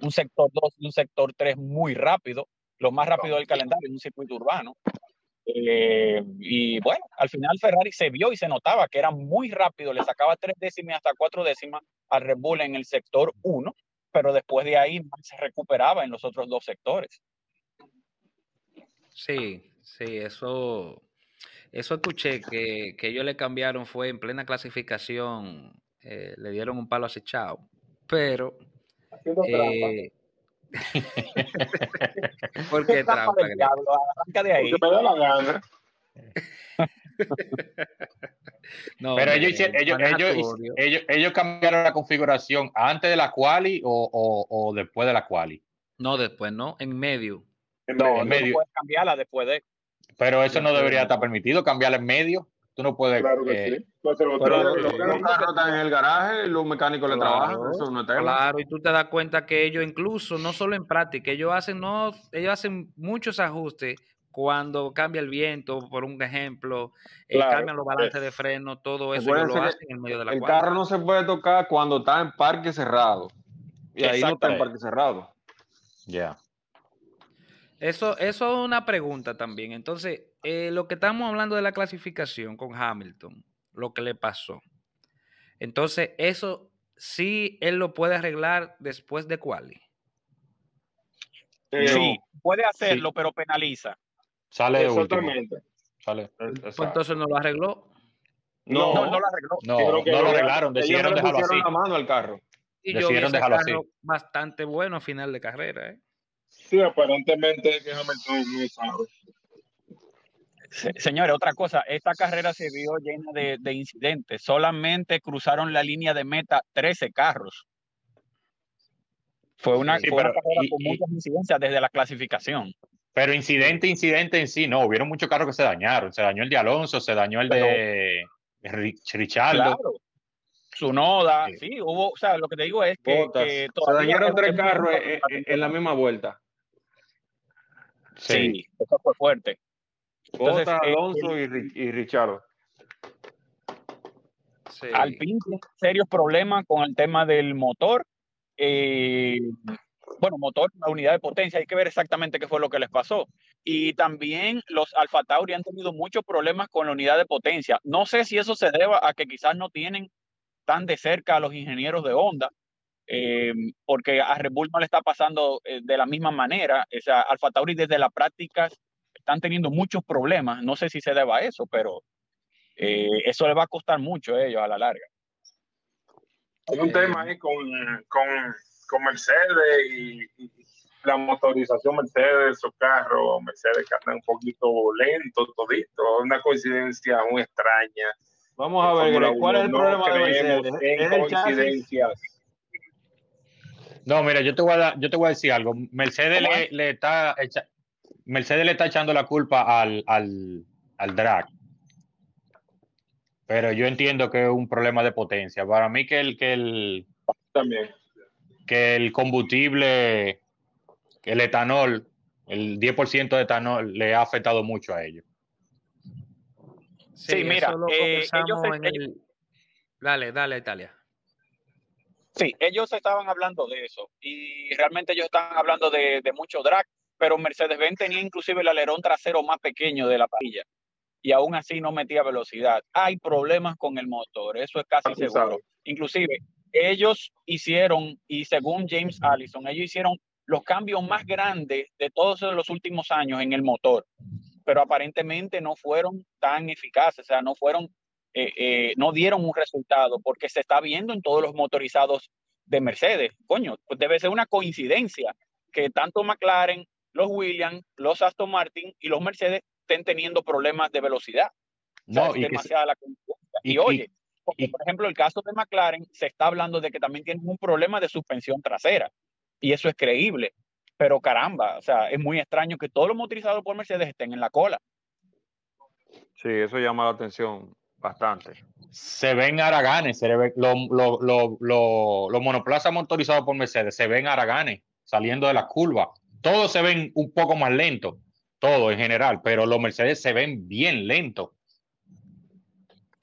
Speaker 5: un sector 2 y un sector 3 muy rápido, lo más rápido del calendario en un circuito urbano. Eh, y bueno, al final Ferrari se vio y se notaba que era muy rápido, le sacaba tres décimas hasta cuatro décimas al Red Bull en el sector 1, pero después de ahí se recuperaba en los otros dos sectores.
Speaker 1: Sí, sí, eso, eso escuché que, que ellos le cambiaron, fue en plena clasificación, eh, le dieron un palo acechado, pero... Eh, [LAUGHS] ¿Por qué trampa?
Speaker 5: de ahí.
Speaker 2: Porque me da la gana. [LAUGHS]
Speaker 1: No,
Speaker 3: Pero ellos, hicieron- ellos, ellos, ellos, ellos cambiaron la configuración antes de la quali o, o, o después de la quali.
Speaker 1: No, después, ¿no? En medio.
Speaker 2: En
Speaker 5: No, no
Speaker 3: medio.
Speaker 5: puedes cambiarla después de.
Speaker 3: Pero eso no
Speaker 1: Después
Speaker 3: debería
Speaker 1: de-
Speaker 3: estar permitido, cambiarla en medio. Tú no puedes.
Speaker 2: Claro que
Speaker 3: eh,
Speaker 2: sí. Lo
Speaker 4: Pero los,
Speaker 2: lo-
Speaker 4: los carros están en el garaje, los mecánicos le trabajan, eso no es tema.
Speaker 1: Claro, y tú te das cuenta que ellos incluso, no solo en práctica, ellos hacen, no, ellos hacen muchos ajustes cuando cambia el viento, por un ejemplo, eh,
Speaker 2: Claro,
Speaker 1: cambian los balances de freno, todo eso ellos
Speaker 4: Acuérdense
Speaker 1: lo
Speaker 4: que
Speaker 1: hacen en medio de la
Speaker 4: El
Speaker 1: cuadra.
Speaker 4: carro no se puede tocar cuando está en parque cerrado. Y ahí no está en parque cerrado.
Speaker 3: Ya.
Speaker 1: Eso, eso es una pregunta también. Entonces, eh, lo que estamos hablando de la clasificación con Hamilton, lo que le pasó. Entonces, eso sí él lo puede arreglar después de quali.
Speaker 4: Pero-
Speaker 5: Sí, puede hacerlo, pero penaliza.
Speaker 3: Sale último.
Speaker 2: Exactamente.
Speaker 3: Sale.
Speaker 1: Pues entonces no lo arregló.
Speaker 4: No,
Speaker 5: No, no la arregló.
Speaker 3: No,
Speaker 2: Yo creo que
Speaker 3: no lo arreglaron, decidieron dejarlo así.
Speaker 4: pusieron la mano al carro.
Speaker 1: Y yo vi
Speaker 3: Decidieron
Speaker 1: ese
Speaker 3: dejarlo así.
Speaker 1: bastante bueno a final de carrera. ¿eh?
Speaker 2: Sí, aparentemente que Hamilton no sabe.
Speaker 5: Se- Señores, otra cosa, esta carrera se vio llena de, de incidentes. Solamente cruzaron la línea de meta 13 carros. Fue una,
Speaker 3: Sí,
Speaker 5: fue una carrera
Speaker 3: y-
Speaker 5: con muchas incidencias desde la clasificación.
Speaker 3: Pero incidente, incidente en sí, no. Hubieron muchos carros que se dañaron. Se dañó el de Alonso, se dañó el de Ri- Richardo.
Speaker 5: Claro. Sunoda,
Speaker 3: Sí.
Speaker 5: sí, hubo, o sea, lo que te digo es que, que
Speaker 4: Se dañaron
Speaker 5: es-
Speaker 4: tres
Speaker 5: es-
Speaker 4: carros en la misma vuelta.
Speaker 3: Sí.
Speaker 5: Sí, eso fue fuerte. Entonces,
Speaker 4: Alonso y, y Richardo.
Speaker 1: Sí.
Speaker 5: Alpine tiene serios problemas con el tema del motor. eh, bueno, motor, la unidad de potencia, hay que ver exactamente qué fue lo que les pasó. Y también los Alfa Tauri han tenido muchos problemas con la unidad de potencia. No sé si eso se deba a que quizás no tienen tan de cerca a los ingenieros de Honda, eh, porque a Red Bull no le está pasando eh, de la misma manera. O sea, Alfa Tauri desde las prácticas están teniendo muchos problemas. No sé si se deba a eso, pero eh, eso le va a costar mucho a ellos a la larga.
Speaker 2: Hay un tema ahí con, con, con Mercedes y, y la motorización Mercedes, su carro, Mercedes que anda un poquito lento todito, una coincidencia muy extraña.
Speaker 4: Vamos a ver, ¿cuál es el problema de Mercedes?
Speaker 2: en
Speaker 4: ¿Es el
Speaker 2: coincidencias.
Speaker 3: No, mira, yo te voy a dar- yo te voy a decir algo. Mercedes
Speaker 5: ¿Cómo
Speaker 3: le, le está echa- Mercedes le está echando la culpa al, al, al drag. Pero yo entiendo que es un problema de potencia. Para mí que el, que el,
Speaker 2: También.
Speaker 3: que el combustible, el etanol, el 10% de etanol le ha afectado mucho a ellos.
Speaker 5: Sí, mira,
Speaker 1: eso lo
Speaker 5: eh, ellos-
Speaker 1: en el- Dale, dale, Italia.
Speaker 5: Sí, ellos estaban hablando de eso y realmente ellos estaban hablando de, de mucho drag, pero Mercedes-Benz tenía inclusive el alerón trasero más pequeño de la parrilla y aún así no metía velocidad. Hay problemas con el motor, eso es casi
Speaker 2: Ah,
Speaker 5: seguro. Inclusive ellos hicieron, y según James Allison, ellos hicieron los cambios más grandes de todos los últimos años en el motor, pero aparentemente no fueron tan eficaces, o sea, no fueron, eh, eh, no dieron un resultado, porque se está viendo en todos los motorizados de Mercedes. Coño, pues debe ser una coincidencia que tanto McLaren, los Williams, los Aston Martin y los Mercedes estén teniendo problemas de velocidad. O sea,
Speaker 3: No,
Speaker 5: es
Speaker 3: y se-
Speaker 5: demasiada la coincidencia. Y,
Speaker 3: y-
Speaker 5: oye, porque,
Speaker 3: y-
Speaker 5: por ejemplo, el caso de McLaren se está hablando de que también tienen un problema de suspensión trasera. Y eso es creíble. Pero caramba, o sea, es muy extraño que todos los motorizados por Mercedes estén en la cola.
Speaker 4: Sí, eso llama la atención bastante.
Speaker 3: se ven haraganes, se ve, lo- lo- lo- lo- los monoplazas motorizados por Mercedes se ven haraganes. saliendo de la curva. Todos se ven un poco más lentos, todo en general, pero los Mercedes se ven bien lentos.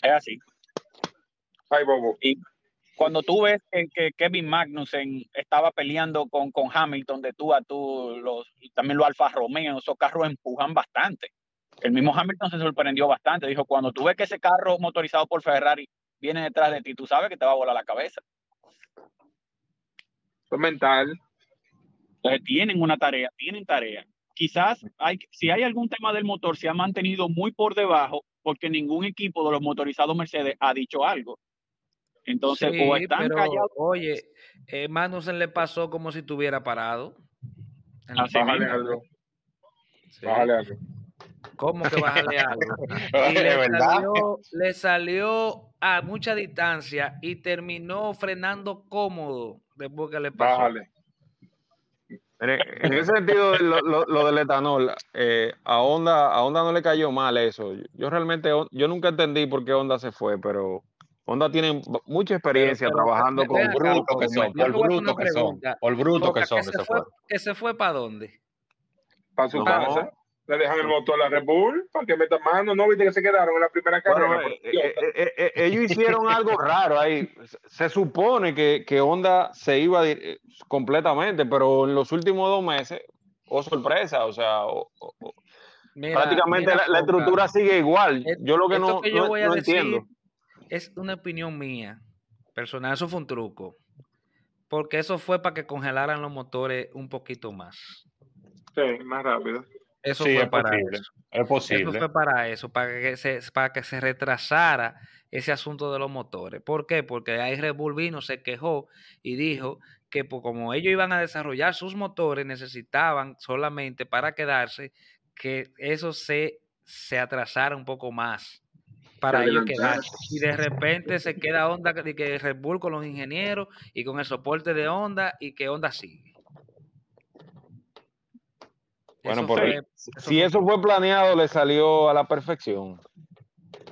Speaker 5: Es así.
Speaker 2: Ay, bobo.
Speaker 5: Y cuando tú ves que, que Kevin Magnussen estaba peleando con, con Hamilton de tú a tú, los, y también los Alfa Romeo, esos carros empujan bastante. El mismo Hamilton se sorprendió bastante. Dijo, cuando tú ves que ese carro motorizado por Ferrari viene detrás de ti, tú sabes que te va a volar la cabeza.
Speaker 2: Es mental.
Speaker 5: Entonces tienen una tarea, tienen tarea. Quizás hay, si hay algún tema del motor, se ha mantenido muy por debajo porque ningún equipo de los motorizados Mercedes ha dicho algo. Entonces,
Speaker 1: Sí,
Speaker 5: o están
Speaker 1: pero,
Speaker 5: callados.
Speaker 1: Oye, eh, Magnussen le pasó como si estuviera parado. En la
Speaker 5: Así
Speaker 2: Bájale algo.
Speaker 1: Sí.
Speaker 2: Bájale algo.
Speaker 1: ¿Cómo que bájale algo? [LAUGHS] Y le
Speaker 3: verdad.
Speaker 1: salió, le salió a mucha distancia y terminó frenando cómodo después que le pasó.
Speaker 2: Bájale.
Speaker 4: En ese sentido, lo, lo- lo del etanol, eh, a Honda, a Honda no le cayó mal eso. Yo realmente, yo nunca entendí por qué Honda se fue, pero Honda tiene mucha experiencia
Speaker 1: Pero- pero,
Speaker 4: trabajando con
Speaker 1: acá,
Speaker 3: Bruto que son, por bruto que son, por bruto que son
Speaker 1: ¿que se
Speaker 3: se
Speaker 1: fue,
Speaker 3: fueron.
Speaker 1: ¿Que se fue para dónde?
Speaker 2: Para su
Speaker 4: No.
Speaker 2: casa. Le dejan el motor a la Red Bull para que meta mano. ¿No viste que se quedaron en la primera carrera?
Speaker 4: Bueno, eh, eh, eh, ellos hicieron [LAUGHS] algo raro ahí. Se supone que, que Honda se iba completamente, pero en los últimos dos meses, oh sorpresa, o sea,
Speaker 1: Mira,
Speaker 4: prácticamente
Speaker 1: mira,
Speaker 4: la, estructura sigue igual. Yo lo que
Speaker 1: esto
Speaker 4: no,
Speaker 1: que yo
Speaker 4: no-
Speaker 1: voy a
Speaker 4: no
Speaker 1: decir
Speaker 4: entiendo.
Speaker 1: es una opinión mía, personal, eso fue un truco. Porque eso fue para que congelaran los motores un poquito más.
Speaker 2: Sí, más rápido.
Speaker 1: Eso
Speaker 3: Sí,
Speaker 1: fue
Speaker 3: es
Speaker 1: para
Speaker 3: posible.
Speaker 1: eso.
Speaker 3: Es
Speaker 1: Eso fue para eso, para que se, para que se retrasara ese asunto de los motores. ¿Por qué? Porque ahí Red Bull vino, se quejó y dijo que pues, como ellos iban a desarrollar sus motores, necesitaban solamente para quedarse que eso se, se atrasara un poco más para ellos quedarse. Y de repente se queda Honda, que Red Bull con los ingenieros y con el soporte de Honda y que Honda sigue.
Speaker 4: Bueno,
Speaker 1: Eso
Speaker 4: por
Speaker 1: fue- eso
Speaker 4: si
Speaker 1: fue-
Speaker 4: eso fue planeado, le salió a la perfección.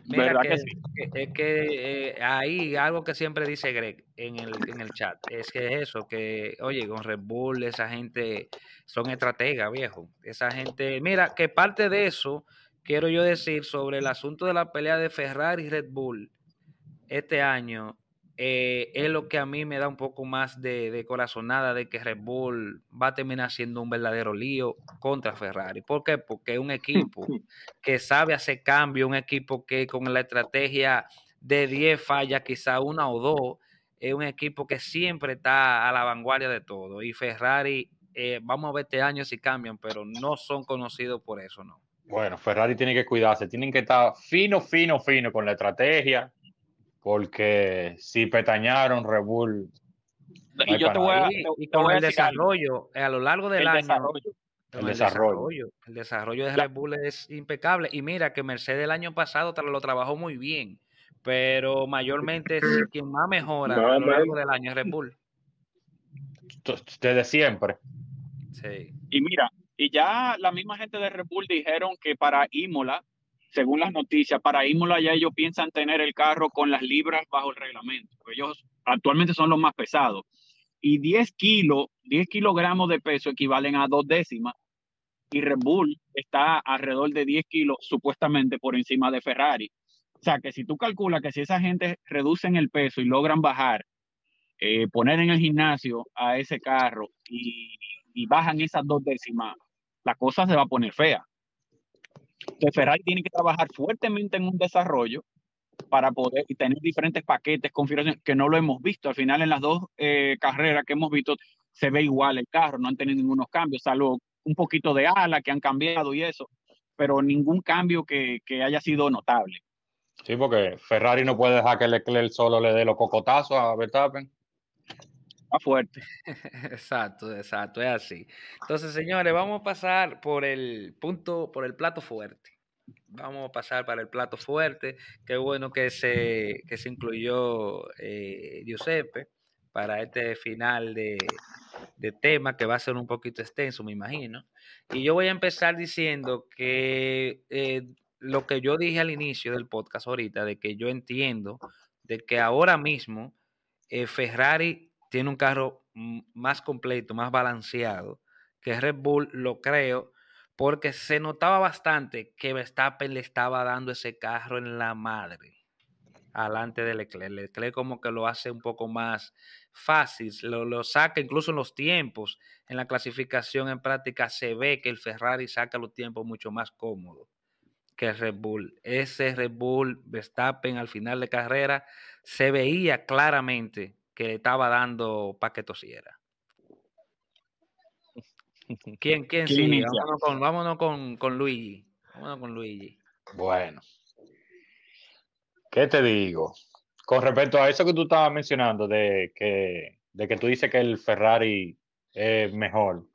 Speaker 1: Mira
Speaker 5: ¿Verdad
Speaker 1: que,
Speaker 5: que sí?
Speaker 1: que- es que eh, ahí algo que siempre dice Greg en el, en el chat es que es eso, que oye, con Red Bull esa gente son estrategas, viejo. Esa gente, mira, que parte de eso quiero yo decir sobre el asunto de la pelea de Ferrari y Red Bull este año eh, es lo que a mí me da un poco más de, de corazonada de que Red Bull va a terminar siendo un verdadero lío contra Ferrari. ¿Por qué? Porque es un equipo [LAUGHS] que sabe hacer cambio, un equipo que con la estrategia de 10 fallas, quizá una o dos, es un equipo que siempre está a la vanguardia de todo. Y Ferrari, eh, vamos a ver este año si cambian, pero no son conocidos por eso, ¿no?
Speaker 3: Bueno, Ferrari tiene que cuidarse, tienen que estar fino, fino, fino con la estrategia, porque si petañaron Red Bull, No
Speaker 5: Y yo te voy a,
Speaker 1: Y,
Speaker 5: te-
Speaker 1: y
Speaker 5: te voy
Speaker 1: con
Speaker 5: a
Speaker 1: el desarrollo, a lo largo del
Speaker 5: El
Speaker 1: año,
Speaker 5: desarrollo.
Speaker 3: El desarrollo.
Speaker 1: el desarrollo de Red Bull es impecable. Y mira que Mercedes el año pasado lo trabajó muy bien, pero mayormente sí, quien más mejora
Speaker 2: No,
Speaker 1: a lo largo del año es Red Bull.
Speaker 3: desde siempre.
Speaker 1: Sí.
Speaker 5: Y mira, y ya la misma gente de Red Bull dijeron que para Imola, según las noticias, para Imola ya ellos piensan tener el carro con las libras bajo el reglamento. Ellos actualmente son los más pesados. Y 10 kilos, 10 kilogramos de peso equivalen a dos décimas. Y Red Bull está alrededor de 10 kilos supuestamente por encima de Ferrari. O sea que si tú calculas que si esa gente reducen el peso y logran bajar, eh, poner en el gimnasio a ese carro y, y bajan esas dos décimas, la cosa se va a poner fea. Entonces Ferrari tiene que trabajar fuertemente en un desarrollo para poder tener diferentes paquetes, configuraciones, que no lo hemos visto. Al final, en las dos eh, carreras que hemos visto, se ve igual el carro, no han tenido ningunos cambios, salvo un poquito de ala que han cambiado y eso, pero ningún cambio que, que haya sido notable.
Speaker 3: Sí, porque Ferrari no puede dejar que Leclerc solo le dé los cocotazos a Verstappen.
Speaker 5: Está fuerte. [LAUGHS]
Speaker 1: Exacto, exacto, es así. Entonces, señores, vamos a pasar por el punto, por el plato fuerte. Vamos a pasar para el plato fuerte. Qué bueno que se, que se incluyó eh, Giuseppe para este final de, de tema que va a ser un poquito extenso, me imagino. Y yo voy a empezar diciendo que eh, lo que yo dije al inicio del podcast ahorita, de que yo entiendo de que ahora mismo eh, Ferrari tiene un carro más completo, más balanceado que Red Bull, lo creo, porque se notaba bastante que Verstappen le estaba dando ese carro en la madre alante de Leclerc. Leclerc como que lo hace un poco más fácil, lo, lo, saca incluso en los tiempos. En la clasificación en práctica se ve que el Ferrari saca los tiempos mucho más cómodos que el Red Bull. Ese Red Bull Verstappen al final de carrera se veía claramente que le estaba dando para que tosiera. ¿Quién, [LAUGHS] quién, sigue? Vámonos, con, vámonos con, con Luigi. Vámonos con Luigi.
Speaker 3: Bueno. ¿Qué te digo? Con respecto a eso que tú estabas mencionando, de que, de que tú dices que el Ferrari es mejor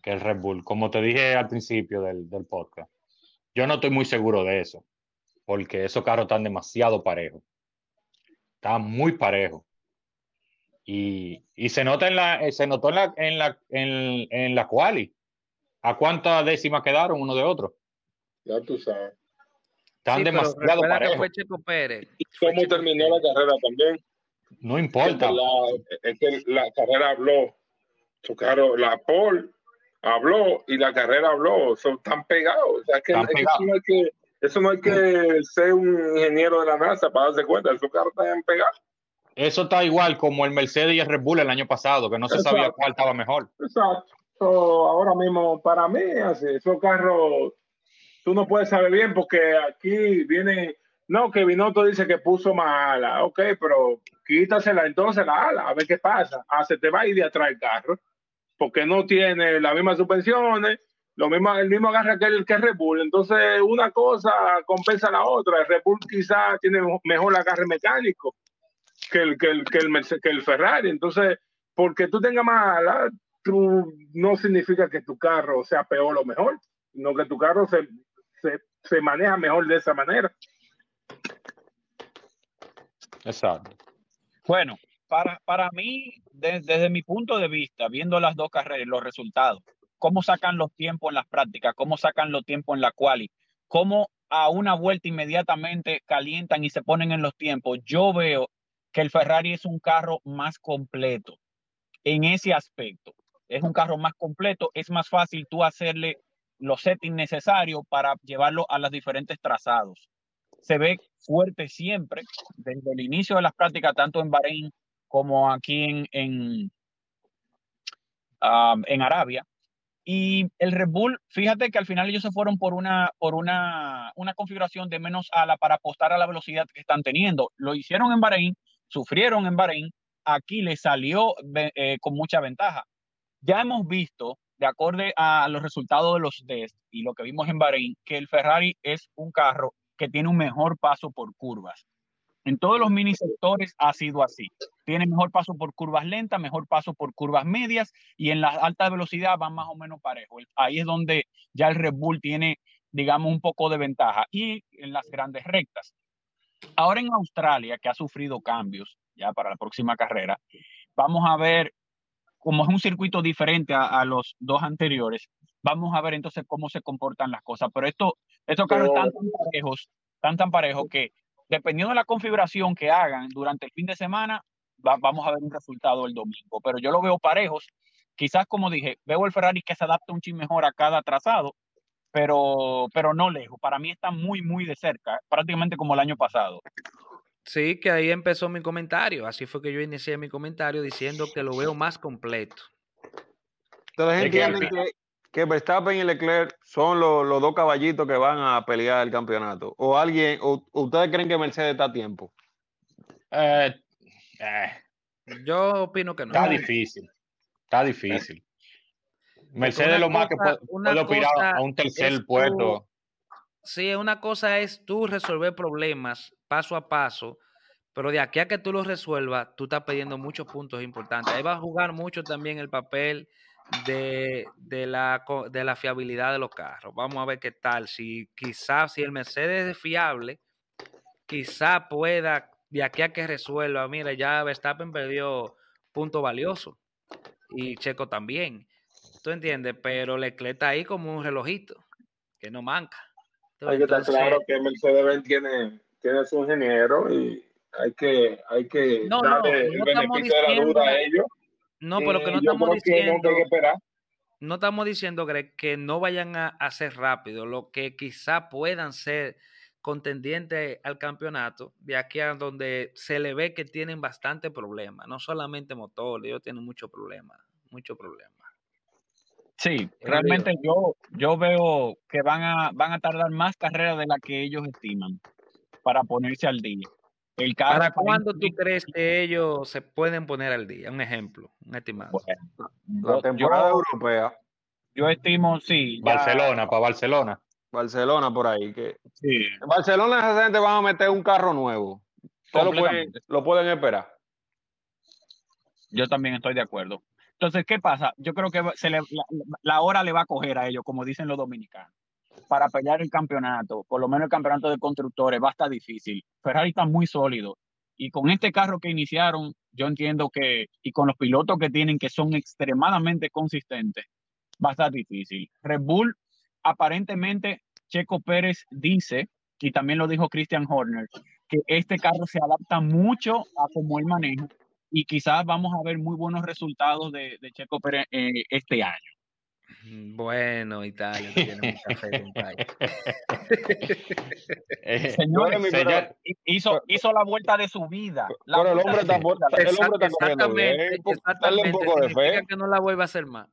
Speaker 3: que el Red Bull, como te dije al principio del, del podcast, yo no estoy muy seguro de eso, porque esos carros están demasiado parejos. Están muy parejos. Y, y, se nota en la, eh, se notó en la, en la, en, en la quali. ¿A cuántas décimas quedaron uno de otro?
Speaker 2: Ya tú sabes.
Speaker 3: Están
Speaker 1: Sí,
Speaker 3: demasiado parejos.
Speaker 1: fue Checo Pérez.
Speaker 2: ¿Y cómo terminó la carrera también?
Speaker 3: No importa.
Speaker 2: La- es que la carrera habló. Su carro, la Paul habló y la carrera habló. Son tan pegados. O sea, que, eso, no hay que, eso no hay que ser un ingeniero de la NASA para darse cuenta. Esos carros están pegados.
Speaker 3: Eso está igual como el Mercedes y el Red Bull el año pasado, que no se sabía cuál estaba mejor.
Speaker 2: Exacto. So, ahora mismo, para mí, así, esos carros, tú no puedes saber bien porque aquí vienen, no, que Binotto dice que puso más ala, ok, pero quítasela entonces la ala, a ver qué pasa. Ah, se te va a ir de atrás el carro, porque no tiene las mismas suspensiones, lo mismo, el mismo agarra que el que Red Bull. Entonces, una cosa compensa la otra. El Red Bull quizás tiene mejor agarre mecánico que el, que el, que el, que el Ferrari. Entonces, porque tú tengas más ala, tú, no significa que tu carro sea peor o mejor, sino que tu carro se, se, se maneja mejor de esa manera.
Speaker 3: Exacto.
Speaker 5: Bueno, para, para mí, de- desde mi punto de vista, viendo las dos carreras, los resultados, cómo sacan los tiempos en las prácticas, cómo sacan los tiempos en la quali, cómo a una vuelta inmediatamente calientan y se ponen en los tiempos, yo veo que el Ferrari es un carro más completo en ese aspecto. Es un carro más completo, es más fácil tú hacerle los settings necesarios para llevarlo a los diferentes trazados. Se ve fuerte siempre, desde el inicio de las prácticas, tanto en Bahrein como aquí en, en, um, en Arabia. Y el Red Bull, fíjate que al final ellos se fueron por una, por una, una configuración de menos ala para apostar a la velocidad que están teniendo. Lo hicieron en Bahrein, sufrieron en Bahrein, aquí les salió eh, con mucha ventaja. Ya hemos visto, de acuerdo a los resultados de los test y lo que vimos en Bahrein, que el Ferrari es un carro que tiene un mejor paso por curvas. En todos los mini sectores ha sido así. Tiene mejor paso por curvas lentas, mejor paso por curvas medias y en la alta velocidad van más o menos parejos. Ahí es donde ya el Red Bull tiene, digamos, un poco de ventaja y en las grandes rectas. Ahora en Australia, que ha sufrido cambios ya para la próxima carrera, vamos a ver, como es un circuito diferente a, a los dos anteriores, vamos a ver entonces cómo se comportan las cosas. Pero esto, estos carros están tan parejos, tan tan parejos que dependiendo de la configuración que hagan durante el fin de semana, va- vamos a ver un resultado el domingo. Pero yo lo veo parejos. Quizás, como dije, veo el Ferrari que se adapta un chin mejor a cada trazado, pero, pero no lejos. Para mí está muy, muy de cerca, prácticamente como el año pasado.
Speaker 1: Sí, que ahí empezó mi comentario. Así fue que yo inicié mi comentario diciendo que lo veo más completo.
Speaker 4: Ustedes
Speaker 3: Es que al
Speaker 4: entienden que, que Verstappen y Leclerc son los, los dos caballitos que van a pelear el campeonato. O alguien, o o ustedes creen que Mercedes está a tiempo.
Speaker 3: Eh, eh,
Speaker 1: Yo opino que no.
Speaker 3: está difícil. Está difícil. Mercedes lo más que aspirar
Speaker 1: cosa
Speaker 3: a un tercer
Speaker 1: es
Speaker 3: puesto.
Speaker 1: Sí, una cosa es tú resolver problemas paso a paso, pero de aquí a que tú los resuelvas, tú estás perdiendo muchos puntos importantes. Ahí va a jugar mucho también el papel de, de la, de la fiabilidad de los carros. Vamos a ver qué tal. Si quizás, si el Mercedes es fiable, quizá pueda, de aquí a que resuelva, mira, ya Verstappen perdió punto valioso y Checo también. ¿Tú entiendes? Pero Leclerc está ahí como un relojito, que no manca.
Speaker 2: Hay que estar claro que Mercedes-Benz tiene, tiene su ingeniero y hay que, hay que
Speaker 1: No, no,
Speaker 2: darle
Speaker 1: no
Speaker 2: el
Speaker 1: estamos
Speaker 2: beneficio de la
Speaker 1: diciendo-
Speaker 2: duda a ellos.
Speaker 1: No, pero que no estamos
Speaker 2: no,
Speaker 1: diciendo,
Speaker 2: que
Speaker 1: no estamos diciendo, Greg, que no vayan a, a ser rápido, lo que quizá puedan ser contendientes al campeonato, de aquí a donde se le ve que tienen bastante problema, no solamente motor, ellos tienen mucho problema, mucho problema.
Speaker 5: Sí, realmente yo, yo veo que van a, van a tardar más carreras de las que ellos estiman para ponerse al día. El carro
Speaker 1: ¿Para cuándo tú crees que ellos se pueden poner al día? Un ejemplo, un estimado.
Speaker 5: Bueno,
Speaker 4: La temporada
Speaker 5: yo,
Speaker 4: europea,
Speaker 5: yo estimo, sí. ya-
Speaker 3: Barcelona, para Barcelona.
Speaker 4: Barcelona por ahí. que
Speaker 5: Sí,
Speaker 4: en Barcelona esa gente van a meter un carro nuevo. Ustedes lo pueden, lo pueden esperar.
Speaker 5: yo también estoy de acuerdo. Entonces, ¿qué pasa? Yo creo que se le- la, la hora le va a coger a ellos, como dicen los dominicanos, para pelear el campeonato, por lo menos el campeonato de constructores, va a estar difícil. Ferrari está muy sólido. Y con este carro que iniciaron, yo entiendo que, y con los pilotos que tienen, que son extremadamente consistentes, va a estar difícil. Red Bull, aparentemente, Checo Pérez dice, y también lo dijo Christian Horner, que este carro se adapta mucho a cómo él maneja y quizás vamos a ver muy buenos resultados de, de Checo Pérez eh, este año.
Speaker 1: Mm, Bueno, Italia tiene mucha fe, compadre.
Speaker 5: Señores, [LAUGHS] [LAUGHS]
Speaker 3: señor-
Speaker 5: hizo, hizo la vuelta de su vida. La
Speaker 4: Pero el hombre está, el hombre está corriendo bien. Dale un poco de fe.
Speaker 1: que no la vuelva a hacer más.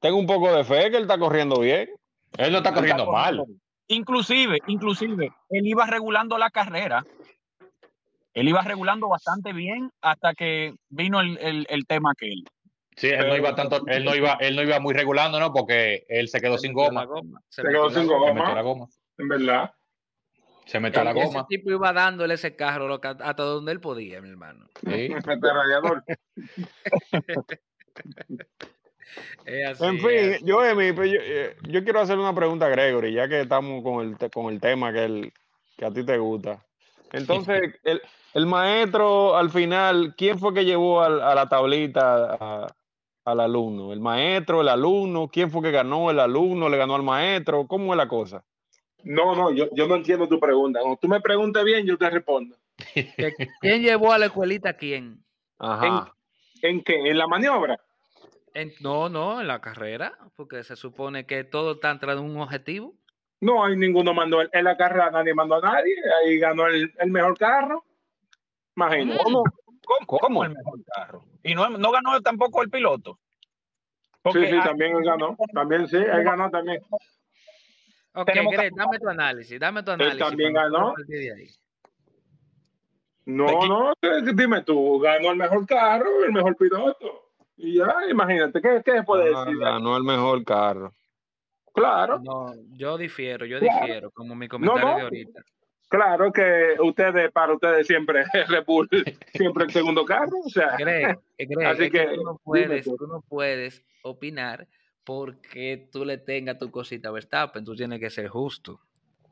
Speaker 4: Tengo un poco de fe que él está corriendo bien.
Speaker 3: Él no está corriendo mal.
Speaker 5: Inclusive, inclusive, él iba regulando la carrera. Él iba regulando bastante bien hasta que vino el, el, el tema aquel.
Speaker 3: Sí, él no iba tanto, él no iba, él no iba muy regulando, ¿no? Porque él se quedó
Speaker 1: Se
Speaker 3: sin goma.
Speaker 1: Se
Speaker 2: quedó
Speaker 1: la
Speaker 2: sin
Speaker 1: goma.
Speaker 3: Se metió la
Speaker 2: goma, en verdad.
Speaker 3: Se metió la
Speaker 1: Ese
Speaker 3: goma.
Speaker 1: tipo iba dándole ese carro lo que- hasta donde él podía, mi hermano.
Speaker 3: Sí. [LAUGHS]
Speaker 2: Radiador. [LAUGHS]
Speaker 1: Es así,
Speaker 4: En
Speaker 1: es
Speaker 4: fin,
Speaker 1: así.
Speaker 4: yo, Emi, pues, yo, eh, yo quiero hacer una pregunta a Gregory, ya que estamos con el, con el tema que, el, que a ti te gusta. Entonces, el, el maestro, al final, ¿quién fue que llevó a, la tablita a- al alumno? ¿El maestro, el alumno? ¿Quién fue que ganó? ¿El alumno le ganó al maestro? ¿Cómo es la cosa?
Speaker 2: No, no, yo, yo no entiendo tu pregunta. Cuando tú me preguntes bien, yo te respondo.
Speaker 1: ¿Quién llevó a la escuelita a quién?
Speaker 4: Ajá.
Speaker 2: ¿En qué? ¿En la maniobra?
Speaker 1: En- no, no, en la carrera, porque se supone que todo está tras un objetivo.
Speaker 2: No hay ninguno mandó en la carrera, nadie mandó a nadie. Ahí ganó el, el mejor carro. Imagínate.
Speaker 5: ¿Cómo, cómo, cómo el mejor carro? Y no, no ganó tampoco el piloto.
Speaker 2: Sí, sí, también él ganó. También sí, él ganó también.
Speaker 1: Ok, Greg, dame tu análisis, dame tu análisis.
Speaker 2: también
Speaker 1: para nosotros
Speaker 2: ganó. No, no, dime tú, ganó el mejor carro, el mejor piloto. Y ya, imagínate, ¿qué, qué se puede
Speaker 4: Ah,
Speaker 2: decir?
Speaker 4: ganó el mejor carro.
Speaker 2: Claro,
Speaker 1: No, yo difiero, yo
Speaker 2: Claro.
Speaker 1: difiero, como mi comentario
Speaker 2: no.
Speaker 1: de ahorita.
Speaker 2: claro que ustedes, para ustedes siempre es [LAUGHS] Red Bull, siempre el segundo carro. O sea,
Speaker 1: Greg, Greg,
Speaker 2: Así
Speaker 1: es que,
Speaker 2: que,
Speaker 1: tú, no puedes,
Speaker 2: tú.
Speaker 1: no puedes opinar porque tú le tengas tu cosita a Verstappen, tú tienes que ser justo.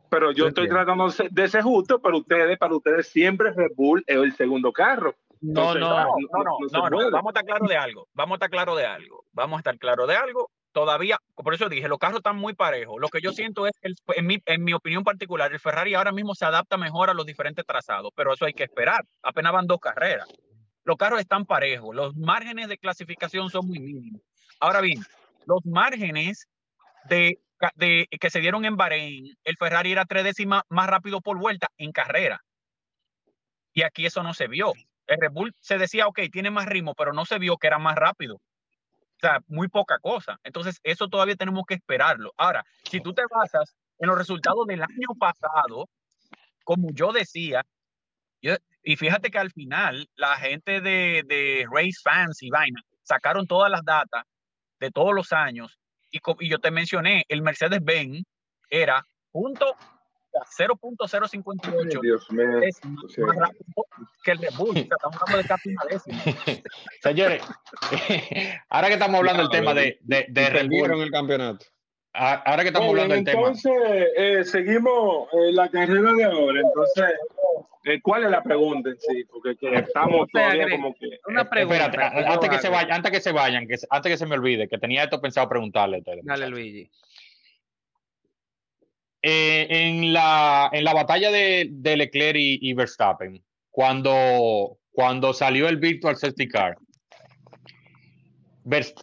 Speaker 2: pero yo estoy tratando de ser- justo, pero ustedes, para ustedes siempre Red Bull es el segundo carro.
Speaker 1: No,
Speaker 2: Entonces,
Speaker 1: no,
Speaker 5: No, no,
Speaker 2: no
Speaker 5: no, no, no,
Speaker 2: puede.
Speaker 5: Vamos a estar claros de algo. Vamos a estar claros de algo. Vamos a estar claros de algo. Todavía, por eso dije, los carros están muy parejos. Lo que yo siento es que, el- en, mi, en mi opinión particular, el Ferrari ahora mismo se adapta mejor a los diferentes trazados, pero eso hay que esperar. Apenas van dos carreras. Los carros están parejos. Los márgenes de clasificación son muy mínimos. Ahora bien, los márgenes de que se dieron en Bahrein, el Ferrari era tres décimas más rápido por vuelta en carrera. Y aquí eso no se vio. El Red Bull se decía, ok, tiene más ritmo, pero no se vio que era más rápido. Sea, muy poca cosa. Entonces, eso todavía tenemos que esperarlo. Ahora, si tú te basas en los resultados del año pasado, como yo decía, yo- y fíjate que al final la gente de, de Race Fans y Vaina sacaron todas las datas de todos los años y, y yo te mencioné, el Mercedes-Benz era punto 0.058
Speaker 2: Dios mío.
Speaker 5: es más rápido que el Red Bull. O sea, estamos hablando de casi una décima. [LAUGHS]
Speaker 3: Señores, [LAUGHS] ahora que estamos hablando del tema de, de, de Red Bull,
Speaker 4: el campeonato.
Speaker 3: ahora que estamos hablando del tema,
Speaker 2: entonces, eh, seguimos eh, la carrera de ahora. Entonces, eh, ¿cuál es la pregunta en sí? Porque que estamos todavía como que...
Speaker 1: Una pregunta.
Speaker 3: espérate, antes que se vayan, antes que se vayan, que, antes que se me olvide, que tenía esto pensado preguntarle.
Speaker 1: Dale. Luigi.
Speaker 3: Eh, en, la, en la batalla de, de Leclerc y, Verstappen, cuando, cuando salió el Virtual Safety Car,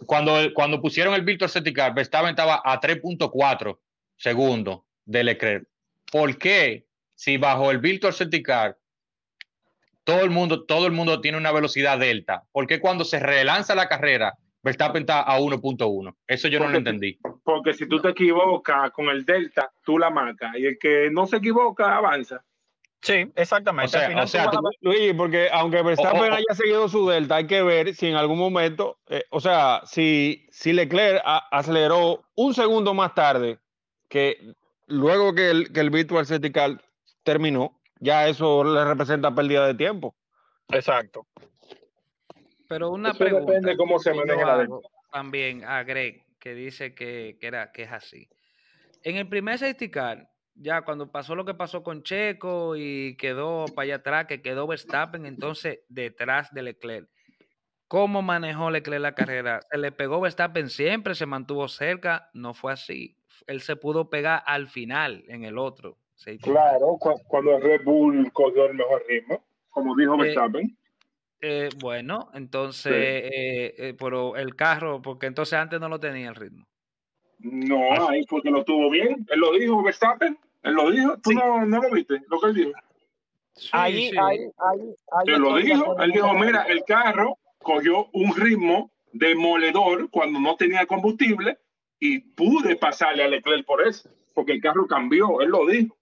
Speaker 3: cuando, cuando pusieron el Virtual Safety Car, Verstappen estaba a 3.4 segundos de Leclerc. ¿Por qué si bajo el Virtual Safety Car todo el mundo, todo el mundo tiene una velocidad delta? ¿Por qué cuando se relanza la carrera Verstappen está a 1.1? Eso yo no lo entendí.
Speaker 2: Porque si tú te equivocas con el delta, tú la marcas y el que no se equivoca avanza.
Speaker 5: Sí, exactamente.
Speaker 4: O sea, Luis, porque aunque Verstappen haya seguido su delta, hay que ver si en algún momento, eh, o sea, si, si Leclerc aceleró un segundo más tarde que luego que el, que el Virtual Safety terminó, ya eso le representa pérdida de tiempo.
Speaker 5: Exacto.
Speaker 1: Pero una pregunta.
Speaker 2: Depende cómo se maneja la
Speaker 1: También a Greg, que dice que, que, era, que es así. En el primer safety car, ya cuando pasó lo que pasó con Checo y quedó para allá atrás, que quedó Verstappen entonces detrás de Leclerc. ¿Cómo manejó Leclerc la carrera? ¿Se le pegó Verstappen siempre? ¿Se mantuvo cerca? No fue así. Él se pudo pegar al final en el otro.
Speaker 2: Claro, cuando el Red Bull cogió el mejor ritmo, como dijo eh, Verstappen.
Speaker 1: Eh, bueno, entonces, eh, pero el carro, porque entonces antes no lo tenía el ritmo.
Speaker 2: No, ahí porque lo tuvo bien. Él lo dijo, Verstappen. Él lo dijo. ¿Tú no, no, lo viste? Lo que él dijo.
Speaker 5: ahí, ahí, ahí,
Speaker 2: Él lo dijo. Él dijo, mira, el carro cogió un ritmo demoledor cuando no tenía combustible y pude pasarle a Leclerc por eso, porque el carro cambió. Él lo dijo.